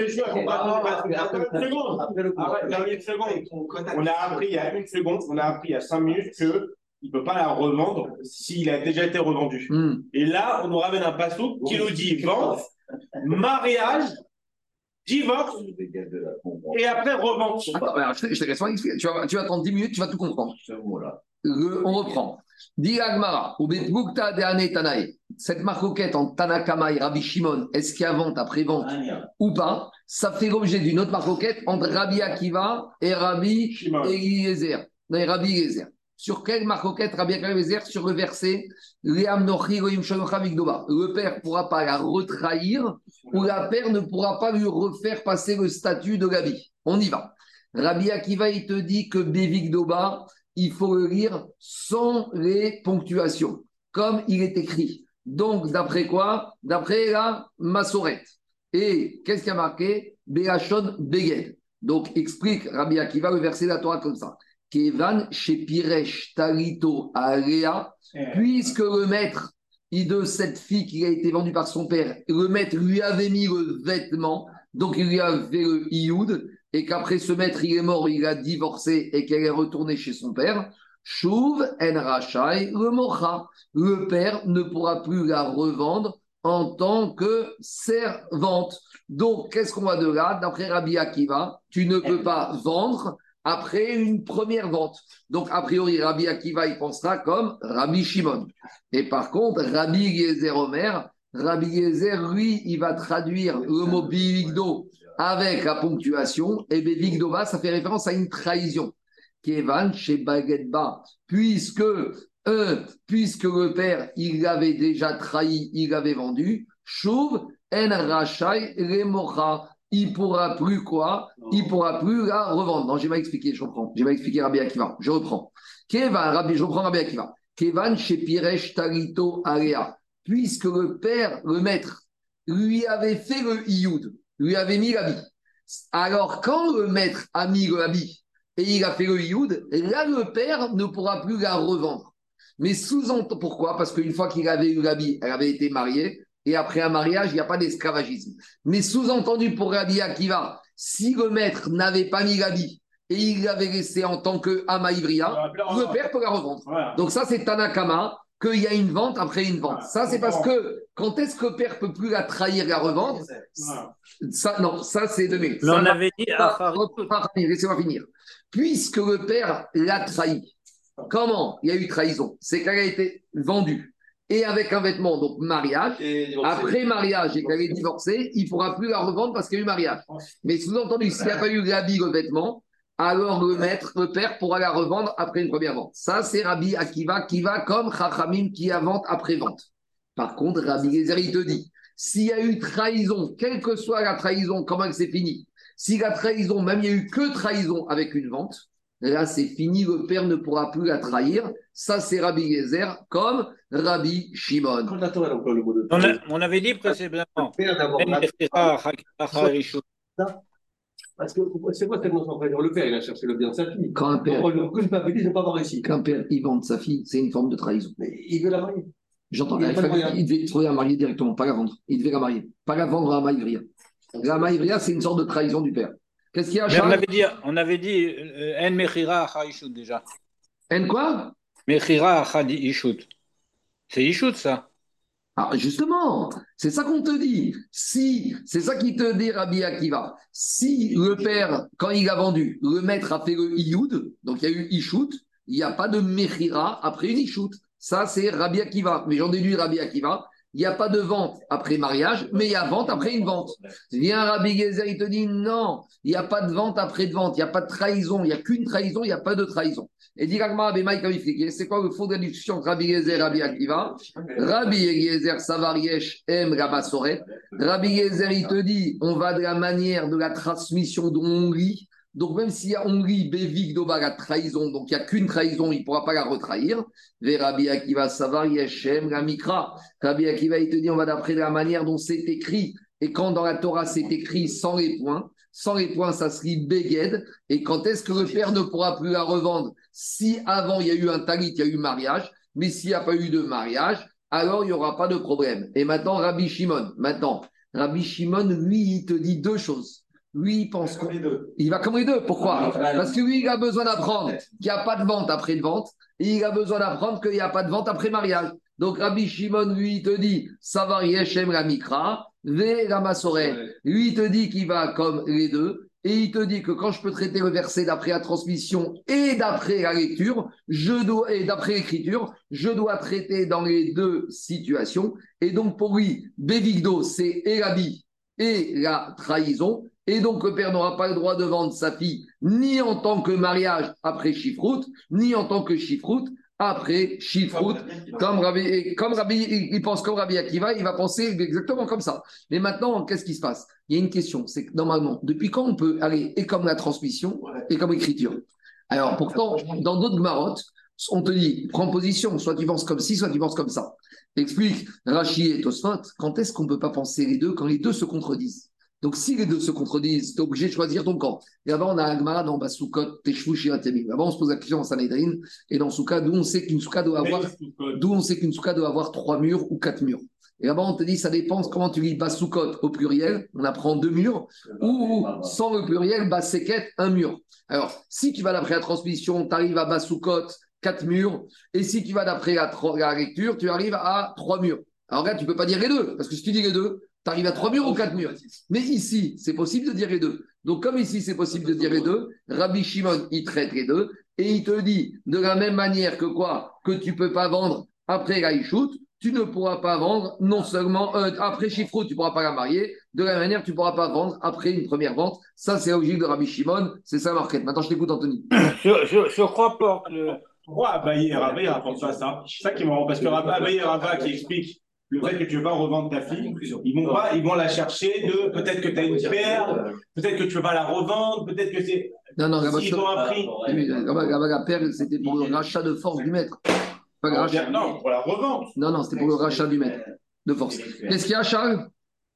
On a appris il y a une seconde, on a appris il y a cinq minutes que il peut pas la revendre s'il a déjà été revendu. Hmm. Et là, on nous ramène un passou qui nous dit vente, mariage, divorce et après revente. Attends, alors, je te, je te laisse expliquer. Tu vas, tu vas attendre 10 minutes, tu vas tout comprendre. Le- on reprend. Dit la Gemara, ou Betbukta de Tanae. Cette marcoquette en Tanakama et Rabbi Shimon, est-ce qu'il y a vente après vente ou pas? Ça fait l'objet d'une autre marcoquette entre Rabbi Akiva et Rabbi. Eliezer. Rabbi Eliezer. Sur quelle marcoquette Rabbi Eliezer Sur le verset. Le père ne pourra pas la retrahir ou la père ne pourra pas lui refaire passer le statut de Gabi. On y va. Rabbi Akiva, il te dit que Bevigdoba, il faut le lire sans les ponctuations, comme il est écrit. Donc, d'après quoi? D'après la Massorette. Et qu'est-ce qui a marqué? Beachon Beged. Donc, explique Rabbi Akiva le verset de la Torah comme ça. Kevan chez Piresh Talito Alea, puisque le maître de cette fille qui a été vendue par son père, le maître lui avait mis le vêtement, donc il lui a fait le ioud, et qu'après ce maître il est mort, il a divorcé et qu'elle est retournée chez son père. Chouv en rachai le mocha. Le père ne pourra plus la revendre en tant que servante. Donc, qu'est-ce qu'on va de là? D'après Rabbi Akiva, tu ne peux pas vendre après une première vente. Donc, a priori, Rabbi Akiva, il pensera comme Rabbi Shimon. Et par contre, Rabbi Eliezer Omer, Rabbi Eliezer, lui, il va traduire le mot bivigdo avec la ponctuation. Et bivigdova, ça fait référence à une trahison. Kevan chez Baguetba, puisque, euh, puisque le père, il l'avait déjà trahi, il l'avait vendu, Chouv en rachai remocha. Il pourra plus quoi? Il pourra plus la revendre. Non, j'ai mal expliqué, je reprends. J'ai mal expliqué Rabbi Akiva. Je reprends. Kevan, Rabbi, je reprends Rabbi Akiva. Kevan chez Piresh Tarito Alea. Puisque le père, le maître, lui avait fait le ioud, lui avait mis l'habit. Alors, quand le maître a mis le habit et il a fait le ioud, là, le père ne pourra plus la revendre. Mais sous-entend, pourquoi? Parce qu'une fois qu'il avait eu l'habit, elle avait été mariée, et après un mariage, il n'y a pas d'esclavagisme. Mais sous-entendu pour Rabbi Akiva, si le maître n'avait pas mis l'habit et il l'avait laissé en tant que Ivria, le père peut la revendre. Voilà. Donc ça, c'est Tanakama, qu'il y a une vente après une vente. Ça, c'est parce que quand est-ce que le père peut plus la trahir, la revendre Voilà. ça, Non, ça, c'est de Mais on avait dit repart- Laissez-moi finir. Puisque le père l'a trahi, comment il y a eu trahison? C'est qu'elle a été vendue et avec un vêtement, donc mariage. Après mariage et qu'elle est divorcée, il ne pourra plus la revendre parce qu'il y a eu mariage. Mais sous-entendu, s'il n'y a pas eu l'habit, le vêtement, alors le maître, le père pourra la revendre après une première vente. Ça, c'est Rabbi Akiva qui va comme Chachamim qui a vente après vente. Par contre, Rabbi Gezer, il te dit, s'il y a eu trahison, quelle que soit la trahison, comment elle s'est finie, si la trahison, même il n'y a eu que trahison avec une vente, là c'est fini, le père ne pourra plus la trahir. Ça, c'est Rabbi Gezer comme Rabbi Shimon. Quand On, a- on avait dit précédemment. Parce que c'est quoi cette notion de Le père, il a cherché le bien de sa fille. Quand un père, Donc, le culpabilise de ne pas avoir réussi. qu'un père il vende sa fille, c'est une forme de trahison. Mais il veut la marier. J'entends. Il Il, devait trouver la marier directement, pas la vendre. Il devait la marier. Pas la vendre à Maïvria. La Maïvria, c'est une sorte de trahison du père. Qu'est-ce qu'il y a, on avait dit, on avait dit euh, En Mechira Shou déjà. En quoi? Mechira Ishut. C'est Ishut ça. Alors justement, c'est ça qu'on te dit. Si, c'est ça qui te dit Rabbi Akiva. Si le père, quand il a vendu, le maître a fait le ioud, donc il y a eu ishout, il n'y a pas de mechira après une ishout. Ça, c'est Rabbi Akiva. Mais j'en déduis Rabbi Akiva. Il n'y a pas de vente après mariage, mais il y a vente après une vente. Viens Rabbi Gezer, il te dit non, il n'y a pas de vente après de vente, il n'y a pas de trahison, il n'y a qu'une trahison, il n'y a pas de trahison. Et dit c'est quoi le fond de la discussion Rabbi Gezer et Rabbi Akiva? Rabbi Gezer Savariesh M. Rabbi Gezer, il te dit, on va de la manière de la transmission dont on lit. Donc, même s'il y a Hongrie, Bévik, Doba, la trahison, donc il n'y a qu'une trahison, il ne pourra pas la retrahir. Rabbi Akiva, Savar, Yeshem, la Mikra. Rabbi Akiva, il te dit, on va d'après la manière dont c'est écrit. Et quand dans la Torah c'est écrit sans les points, sans les points, ça se lit Beged. Et quand est-ce que le père ne pourra plus la revendre? Si avant il y a eu un talit, il y a eu mariage, mais s'il n'y a pas eu de mariage, alors il n'y aura pas de problème. Et maintenant, Rabbi Shimon, maintenant, Rabbi Shimon, lui, il te dit deux choses. Lui, il pense Comme les deux. il va comme les deux. Pourquoi Parce que lui, il a besoin d'apprendre qu'il n'y a pas de vente après de vente. Et il a besoin d'apprendre qu'il n'y a pas de vente après mariage. Donc Rabbi Shimon, lui, il te dit, Savar Yeshem la Mikra, Ve la. Lui, il te dit qu'il va comme les deux. Et il te dit que quand je peux traiter le verset d'après la transmission et d'après la lecture, je dois, et d'après l'écriture, je dois traiter dans les deux situations. Et donc pour lui, Bevigdo, c'est et l'habit et la trahison. Et donc, le père n'aura pas le droit de vendre sa fille ni en tant que mariage après chiffroute, ni en tant que chiffroute après chiffroute. Comme Rabbi, comme Rabbi, il pense comme Rabbi Akiva, il va penser exactement comme ça. Mais maintenant, qu'est-ce qui se passe? Il y a une question, c'est que normalement, depuis quand on peut aller et comme la transmission et comme l'écriture? Alors, pourtant, dans d'autres marottes, on te dit, prends position, soit tu penses comme ci, soit tu penses comme ça. Explique Rachi et Tosfot, quand est-ce qu'on ne peut pas penser les deux quand les deux se contredisent? Donc, si les deux se contredisent, tu es obligé de choisir ton camp. Et avant, on a Agmara dans Basukot, Teshvu, Shiratemim. Avant, on se pose la question en Sanhedrin. Et dans Souka, d'où on sait qu'une Souka doit avoir, d'où on sait qu'une Souka doit avoir trois murs ou quatre murs. Et avant, on te dit, ça dépend comment tu lis Basukot au pluriel. On apprend deux murs. Ou sans le pluriel, Baseket, un mur. Alors, si tu vas d'après la transmission, tu arrives à Basukot, quatre murs. Et si tu vas d'après la, la lecture, tu arrives à trois murs. Alors là, tu ne peux pas dire les deux. Parce que si tu dis les deux, tu arrives à trois murs ou quatre murs. Mais ici, c'est possible de dire les deux. Donc, comme ici, c'est possible de dire les deux, Rabbi Shimon, il traite les deux. Et il te dit, de la même manière que quoi? Que tu ne peux pas vendre après la Ishout, tu ne pourras pas vendre non seulement euh, après Chiffrou, tu ne pourras pas la marier. De la même manière, tu ne pourras pas vendre après une première vente. Ça, c'est la logique de Rabbi Shimon. C'est ça, Marquette. Maintenant, je t'écoute, Anthony. Je, je, je crois pas que le, Pourquoi Abaye et Rava, ils rapportent pas ça C'est ça qui est marrant, parce que Abaye et Rava qui expliquent le fait que tu veux pas revendre ta fille, ils vont pas, ils vont la chercher de peut-être que tu as une paire, peut-être que tu veux pas la revendre, peut-être que c'est. Non, non, ont un prix. La paire, c'était pour le rachat de force du maître. Pas le rachat. Non, pour la revente. Non, non, c'était pour le rachat du maître de force. Qu'est-ce qu'il y a, Charles?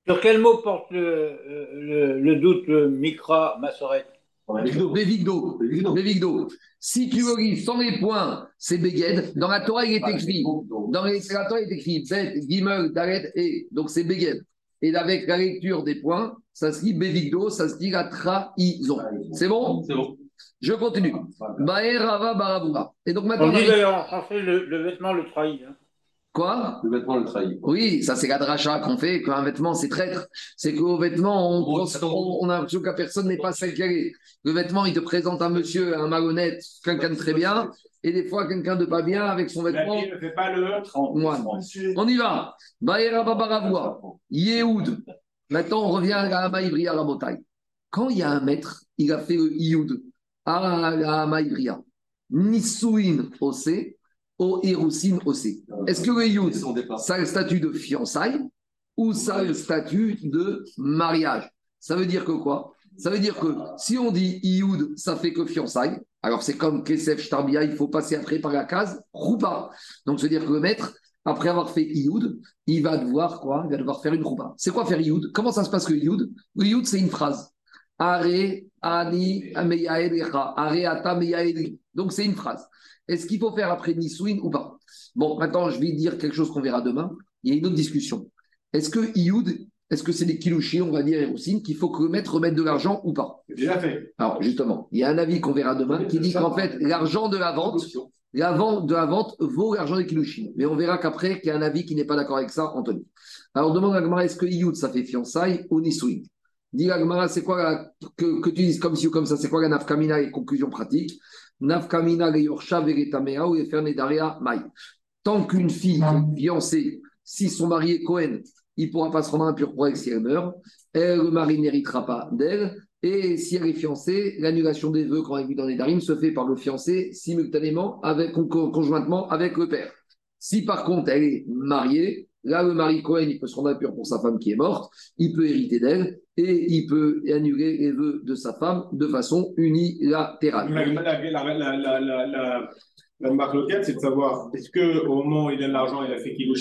Sur quel mot porte le, le, le doute le Mikra Massoret Bévigdo. Bévigdo. Si tu le lis sans les points, c'est Beged. Dans la Torah, il est écrit. Dans les, la Torah, il est écrit Bet, Gimel, Dalet, et. Donc, c'est Beged. Et avec la lecture des points, ça se dit Bévigdo, ça se dit la trahison. C'est bon? C'est bon. Je continue. Baer, Rava, Baravura. Et donc maintenant. On dit d'ailleurs en français le, le vêtement le trahit. hein. Quoi? Le vêtement le trahit. Oui, ça c'est la dracha qu'on fait, qu'un vêtement c'est traître. C'est qu'au vêtement, on, on, on a l'impression que la personne n'est pas celle qu'elle est. Le vêtement, il te présente un monsieur, un malhonnête, quelqu'un de très bien, et des fois quelqu'un de pas bien avec son La vêtement. fille ne fait pas le. Moine. On y va. Baera Babaravua, Yehoud. Maintenant, on revient à la Maïvria, à la montagne. Quand il y a un maître, il a fait le Yehoud à la Maïvria. Nissouin Ose, au Hirusin Ose. Est-ce que le départ. ça a le statut de fiançailles ou ça a le statut de mariage? Ça veut dire que quoi? Ça veut dire que si on dit Ioud, ça fait que fiançailles. Alors c'est comme Kesef Shtarbia, il faut passer après par la case Roupa. Donc ça veut dire que le maître, après avoir fait Ioud, il va devoir quoi? Il va devoir faire une Roupa. C'est quoi faire Ioud Comment ça se passe que Ioud Ioud, c'est une phrase. Are, ani. Donc c'est une phrase. Est-ce qu'il faut faire après Nisouin ou pas? Bon, maintenant, je vais dire quelque chose qu'on verra demain. Il y a une autre discussion. Est-ce que Ioud, est-ce que c'est des kilouchis, on va dire, et qu'il faut que le maître remette de l'argent ou pas? Déjà fait. Alors, justement, il y a un avis qu'on verra demain qui dit qu'en fait, l'argent de la vente, la vente de la vente vaut l'argent des Kiddushin. Mais on verra qu'après, qu'il y a un avis qui n'est pas d'accord avec ça, Anthony. Alors, demande à Gmara, est-ce que Iyud, ça fait fiançailles ou Nisouin Dis c'est quoi la- que, que tu dises comme ci ou comme ça, c'est quoi la nafkamina et conclusion pratique? Nafkamina le yorsha veretamea ou nedaria mai. Tant qu'une fille est fiancée, si son mari est Cohen, il ne pourra pas se rendre impur pour elle si elle meurt. Elle, le mari n'héritera pas d'elle. Et si elle est fiancée, l'annulation des vœux, quand a vu dans les darim, se fait par le fiancé simultanément, avec, con- con- conjointement avec le père. Si par contre elle est mariée, là le mari Cohen, il peut se rendre impur pour sa femme qui est morte, il peut hériter d'elle et il peut annuler les vœux de sa femme de façon unilatérale. La, la, c'est de savoir est-ce qu'au moment où il donne l'argent, il a fait que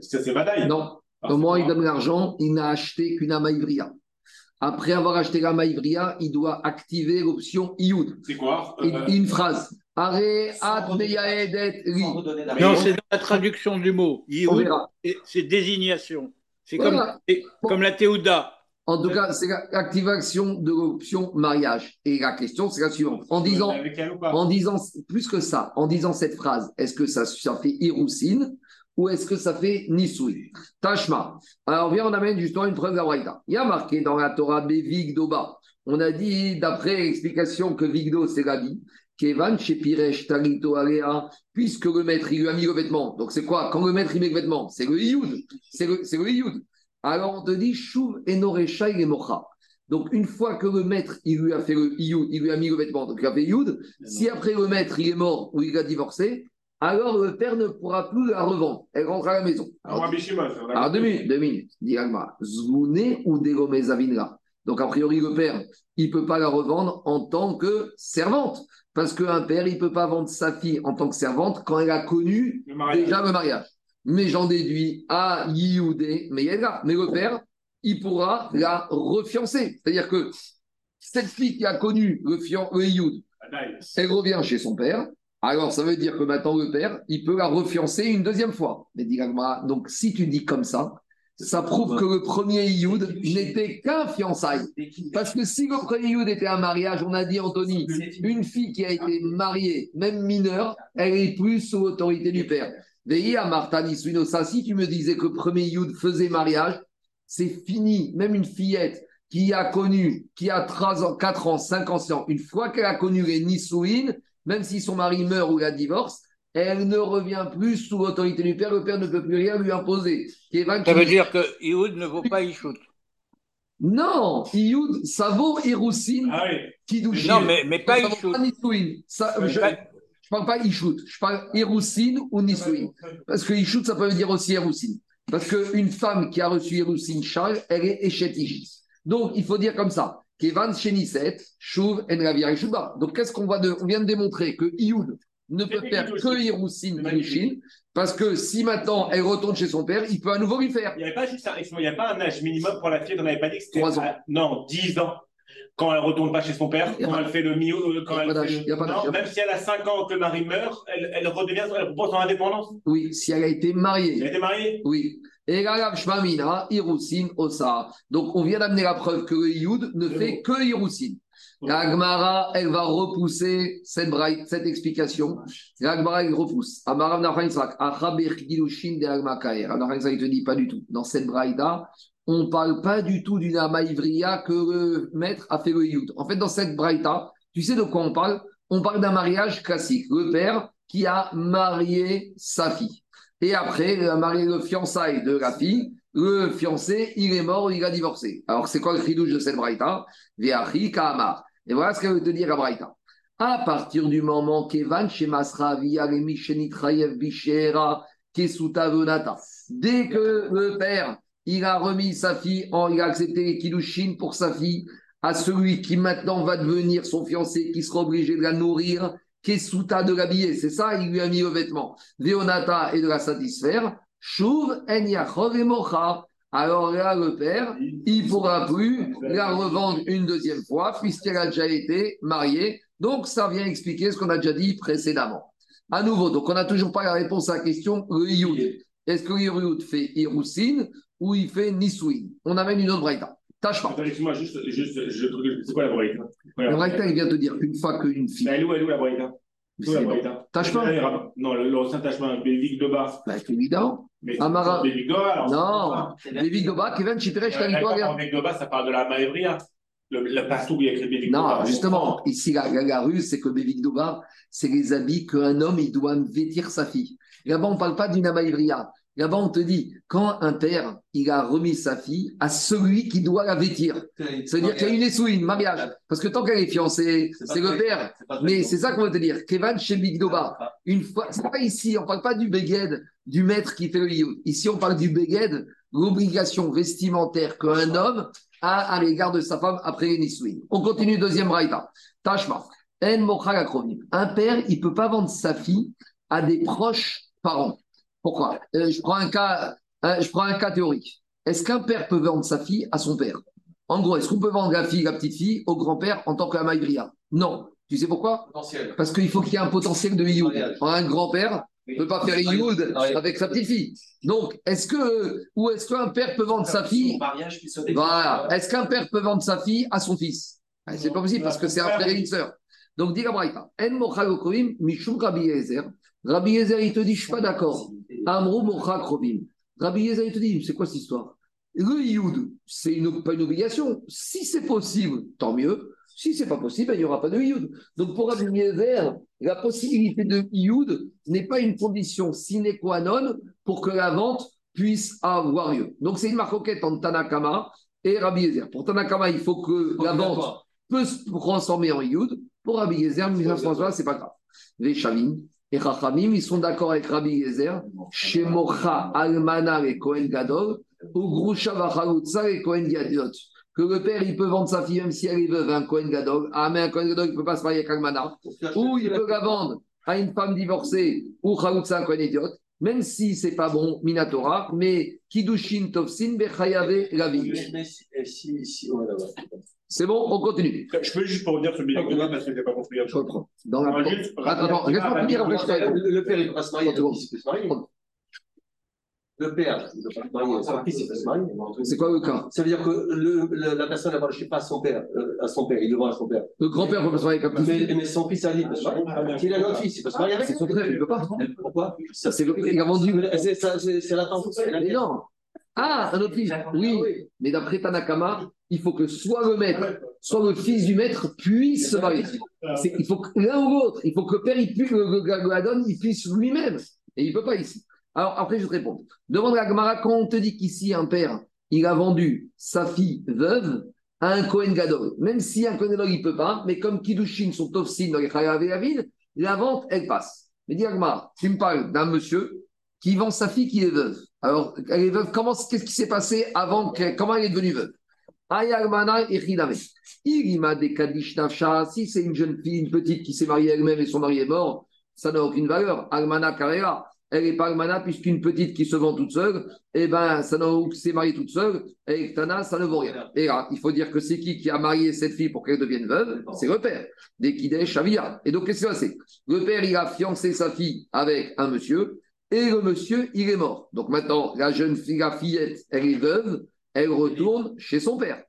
ça c'est badaille Non, au moment où il donne l'argent, il n'a acheté qu'une amaïvria. Après avoir acheté la maïvria, il doit activer l'option Ioud. C'est quoi? Une, Euh, une phrase. Are. Non, c'est dans la traduction du mot. C'est- désignation. C'est Voilà. comme, la Théouda. En tout cas, c'est la- l'activation de l'option mariage. Et la question, c'est la suivante. En disant, en disant plus que ça, en disant cette phrase, est-ce que ça, ça fait Iroussine ou est-ce que ça fait Nisoui Tashma. Alors, viens, on amène justement une preuve d'Awaïda. Il y a marqué dans la Torah Vigdoba. On a dit, d'après l'explication, que Vigdo, c'est la vie. Kevan chez Piresh Tarito Alea, puisque le maître, il lui a mis le vêtement. Donc, c'est quoi? Quand le maître, il met le vêtement, c'est le Iyud. C'est le, c'est le Iyud. Alors, on te dit, Shuv Enorecha et Mocha. Donc, une fois que le maître, il lui a fait le Iyud, il lui a mis le vêtement, donc il a fait Iyud, si après le maître, il est mort ou il a divorcé, alors le père ne pourra plus la revendre. Elle rentre à la maison. Alors. Alors, deux minutes, deux minutes. Dit Agma, ou Zavinra. Donc, a priori, le père, il ne peut pas la revendre en tant que servante. Parce qu'un père, il ne peut pas vendre sa fille en tant que servante quand elle a connu Le déjà le mariage. Mais j'en déduis à Yioudé, mais Yedra. Mais le père, il pourra la refiancer. C'est-à-dire que cette fille qui a connu le, fian, le Yioud, Badaille. elle revient chez son père. Alors, ça veut dire que maintenant, le père, il peut la refiancer une deuxième fois. Mais dit donc, si tu dis comme ça, ça prouve que le premier Ioud n'était qu'un fiançailles. Parce que si le premier Ioud était un mariage, on a dit, Anthony, une fille qui a été mariée, même mineure, elle est plus sous l'autorité du père. Veillez à Martha Niswinosa, si tu me disais que le premier Ioud faisait mariage, c'est fini. Même une fillette qui a connu, qui a 3 ans, 4 ans, 5 ans, une fois qu'elle a connu les Nisouines, même si son mari meurt ou la divorce, elle ne revient plus sous l'autorité du père. Le père ne peut plus rien lui imposer. Ça veut dire que Yihud ne vaut pas Ishut. Non, Ioud, ça vaut Héroussine, Ah oui. Non, mais, mais pas Ouais, je ne parle pas Ishout, je parle Héroussine ou Nisouine. Parce que Ishout, ça peut dire aussi Héroussine. Parce qu'une femme qui a reçu Héroussine Charles, elle est Echetijis. Donc, il faut dire comme ça. Kevan Sheniset, Shuv en Ravia Shuba. Donc, qu'est-ce qu'on va de, on vient de démontrer que Ioud ne peut faire que magnifique. Kiddushin, parce que si maintenant elle retourne chez son père, il peut à nouveau lui faire. Il n'y avait pas juste un, il n'y a pas un âge minimum pour la fille, on n'avait pas dit que c'était. Ans. à- non, 10 ans. Quand elle retourne pas chez son père, quand pas- elle fait le milieu, quand elle fait le- Non, même si elle a 5 ans que le mari meurt, elle, elle redevient, elle son indépendance. Oui, si elle a été mariée. Elle a été mariée. Oui. Et Shmamina, Osa. Donc, on vient d'amener la preuve que le Yud ne fait que Hirousin. La Gemara, elle va repousser cette, braille- cette explication. La Gemara, elle repousse. Amarav Nachman Yitzhak, Achaber Gidushin de Agma Kaer. Alors, Nachman Yitzhak, il te dit pas du tout. Dans cette braïda, on ne parle pas du tout d'une Amaïvria que le maître a fait le Yud. En fait, dans cette braïda, tu sais de quoi on parle? On parle d'un mariage classique. Le père qui a marié sa fille. Et après, il a marié le fiançailles de la fille. Le fiancé, il est mort, il a divorcé. Alors, c'est quoi le chidouche de cette braïta Veachi Kaamar. Et voilà ce qu'elle veut te dire à. À partir du moment qu'Evan Shemasra via les Mishenitrayev Bishera Kesuta Venata, dès que le père, il a remis sa fille, en, il a accepté les kiddushin pour sa fille, à celui qui maintenant va devenir son fiancé, qui sera obligé de la nourrir, Kesuta de l'habiller, c'est ça, il lui a mis le vêtement, Veonata et de la satisfaire, Shuv en. Alors là, le père, il ne pourra plus la revendre une deuxième fois, puisqu'elle a déjà été mariée. Donc, ça vient expliquer ce qu'on a déjà dit précédemment. À nouveau, donc on n'a toujours pas la réponse à la question, le Iyud. Est-ce que le fait Iroussine ou il fait Nisouine On amène une autre braïta. Tâche pas. Excuse-moi, juste, juste, je, c'est quoi la braïta? La braïta, il vient te dire qu'une fois qu'une fille Elle est où, elle est où la braïta? Tout la Braïta. Tachma. Non, le- l'ancien Tachma, Bévik de bas. Bah, c'est évident. Mais Amara. Bévik de bas, alors. Non. Lévi Goba, Kevin Kalitoria. Bévik de bas, ça parle de la Maëvria. Le, pastou qui a écrit Bévik de bas. Non, justement, ici, la, la, rue, c'est que Bévik Doba, c'est les habits qu'un homme, il doit vêtir sa fille. Là-bas, on ne parle pas d'une amaïvria. Là-bas, on te dit, quand un père, il a remis sa fille à celui qui doit la vêtir. C'est-à-dire qu'il y a une essouille, mariage. Parce que tant qu'elle est fiancée, c'est le père. Mais c'est ça qu'on va te dire. Kevan chez Big Doba, une fois, c'est pas ici, on parle pas du beged, du maître qui fait le youd. Ici, on parle du beged, l'obligation vestimentaire qu'un homme a à l'égard de sa femme après les Nisouin. On continue, deuxième raïta. Tashma. En. Un père, il peut pas vendre sa fille à des proches parents. Pourquoi? Euh, je, prends un cas, euh, je prends un cas théorique. Est-ce qu'un père peut vendre sa fille à son père? En gros, est-ce qu'on peut vendre la fille, la petite fille, au grand-père en tant qu'amaïbria Non. Tu sais pourquoi? Potentiel. Parce qu'il faut qu'il y ait un potentiel de Ioud. Un grand-père ne peut pas faire Ioud avec sa petite fille. Donc, est-ce que, ou est-ce qu'un père peut vendre sa fille mariage Voilà. Est-ce qu'un père peut vendre sa fille à son fils? C'est pas possible parce que c'est un frère et une sœur. Donc, dit la En mochal okrovim, mishum Rabbi Yezer. Rabbi Yezer, il te dit, je suis pas d'accord. Amrou mochal krovim. Rabbi Yezer, il te dit, c'est quoi cette histoire? Le Ioud, c'est une, pas une obligation. Si c'est possible, tant mieux. Si c'est pas possible, il n'y aura pas de Ioud. Donc, pour Rabbi Yezer, la possibilité de Ioud n'est pas une condition sine qua non pour que la vente puisse avoir lieu. Donc, c'est une marcoquette entre Tanakama et Rabbi Yezer. Pour Tanakama, il faut que la vente peut se transformer en Yud. Pour Rabbi Yezer, 1963, c'est pas grave. Les Shavim et Rachamim, ils sont d'accord avec Rabbi Yezer. Chez Mocha, Almana et Kohen Gadol, ou Grusha Vachalutza et Kohen Gadot. Que le père, il peut vendre sa fille même si elle est veuve, un Kohen Gadol. Ah, mais un Kohen Gadol, il ne peut pas se marier avec Almana. Ou il peut la vendre à une femme divorcée ou Chalutza, un Kohen Idiot. Même si c'est pas bon, Minatora, mais Kiddushin Tovsin Bechayave Lavi. Mais, mais si, si, si, là, ouais. C'est bon, on continue. Je peux juste pour revenir sur Bévik de bas parce que je n'ai pas compris. Je reprends. Dans la... Non, juste- Attends, attends, laisse-moi finir après je te réponds. Le, le père, il ne peut pas se marier, le fils, il peut se marier. Le père, il ne peut pas se marier, son fils, il peut se marier. C'est quoi le cas Ça veut dire que le, le- la personne, elle ne sais pas à son père, euh, à son père, il le vend à son père. Le grand-père peut pas se marier avec un petit Mais, mais son fils, Ali, il peut se marier. Il a un autre fils, il peut se marier avec C'est son frère, il ne peut pas. Pourquoi? Ça, c'est le... Il a vendu. C'est ça, la tendance. non. Ah, un autre fils. Oui. Mais d'après Tanakama, il faut que soit le maître, soit le fils du maître puisse se marier. Il faut que l'un ou l'autre. Il faut que le père, il puisse, le, il puisse lui-même. Et il ne peut pas ici. Alors, après, je te réponds. Demande à Gamara, quand on te dit qu'ici, un père, il a vendu sa fille veuve à un Kohen Gadol, même si un Kohen Gadol, il ne peut pas, mais comme Kiddushin sont Tofsin dans les Chayav et la la vente, elle passe. Mais dis à Gamara, tu me parles d'un monsieur qui vend sa fille qui est veuve. Alors, elle est veuve, comment, qu'est-ce qui s'est passé avant, que- comment elle est devenue veuve? Ayalmana Ichidame. Il m'a des Nafsha. Si c'est une jeune fille, une petite qui s'est mariée elle-même et son mari est mort, ça n'a aucune valeur. Almana Karela. Elle n'est pas Almana puisqu'une petite qui se vend toute seule, eh ben, ça n'a s'est mariée toute seule, et Tana, ça ne vaut rien. Et là, il faut dire que c'est qui qui a marié cette fille pour qu'elle devienne veuve? C'est le père. Des Kidesh Shavia. Et donc, qu'est-ce qui s'est passé? Le père, il a fiancé sa fille avec un monsieur, et le monsieur, il est mort. Donc maintenant, la jeune fille, la fillette, elle est veuve, elle retourne chez son père.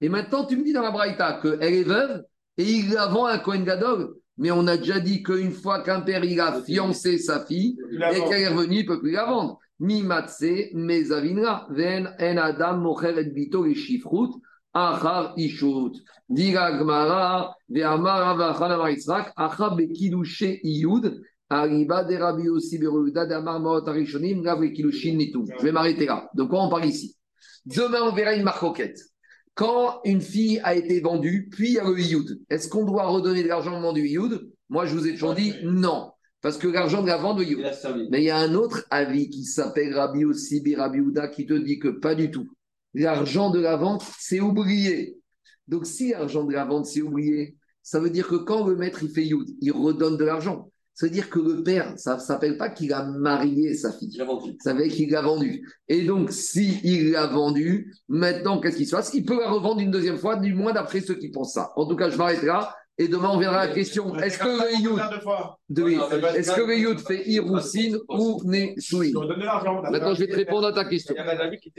Et maintenant, tu me dis dans la Braïta qu'elle est veuve et il la vend à un Kohen Gadol. Mais on a déjà dit qu'une fois qu'un père il a fiancé sa fille et qu'elle est revenue, il ne peut plus la vendre. Mi matse, mes avinra, ven en adam mocher et bito et shifrut, achar ishut. Dira gmara, ve amara vachana maritzrak, achar bekidushe iyud, Arriba de Rabbi Yossi Beruda d'Amar Maot Arishonim, Gav Kilushin Nitou. Je vais m'arrêter là. De quoi on parle ici Demain, on verra une marcoquette. Quand une fille a été vendue, puis il y a le Iyud, est-ce qu'on doit redonner de l'argent au moment du Iyud Moi, je vous ai toujours dit non. Parce que l'argent de la vente, le Il. Mais il y a un autre avis qui s'appelle Rabbi Yossi Rabbi Uda qui te dit que pas du tout. L'argent de la vente, c'est oublié. Donc, si l'argent de la vente, c'est oublié, ça veut dire que quand le maître, il fait Yud, il redonne de l'argent. Ça veut dire que le père, ça ne s'appelle pas qu'il a marié sa fille. Il a vendu. Ça veut dire qu'il l'a vendu. Et donc, si il l'a vendu, maintenant, qu'est-ce qui se passe? Il peut la revendre une deuxième fois, du moins d'après ceux qui pensent ça. En tout cas, je m'arrête là. Et demain, on verra la question est-ce que le Yud, de- est-ce que le fait Iroussine ou l'argent. Maintenant, je vais te répondre à ta question.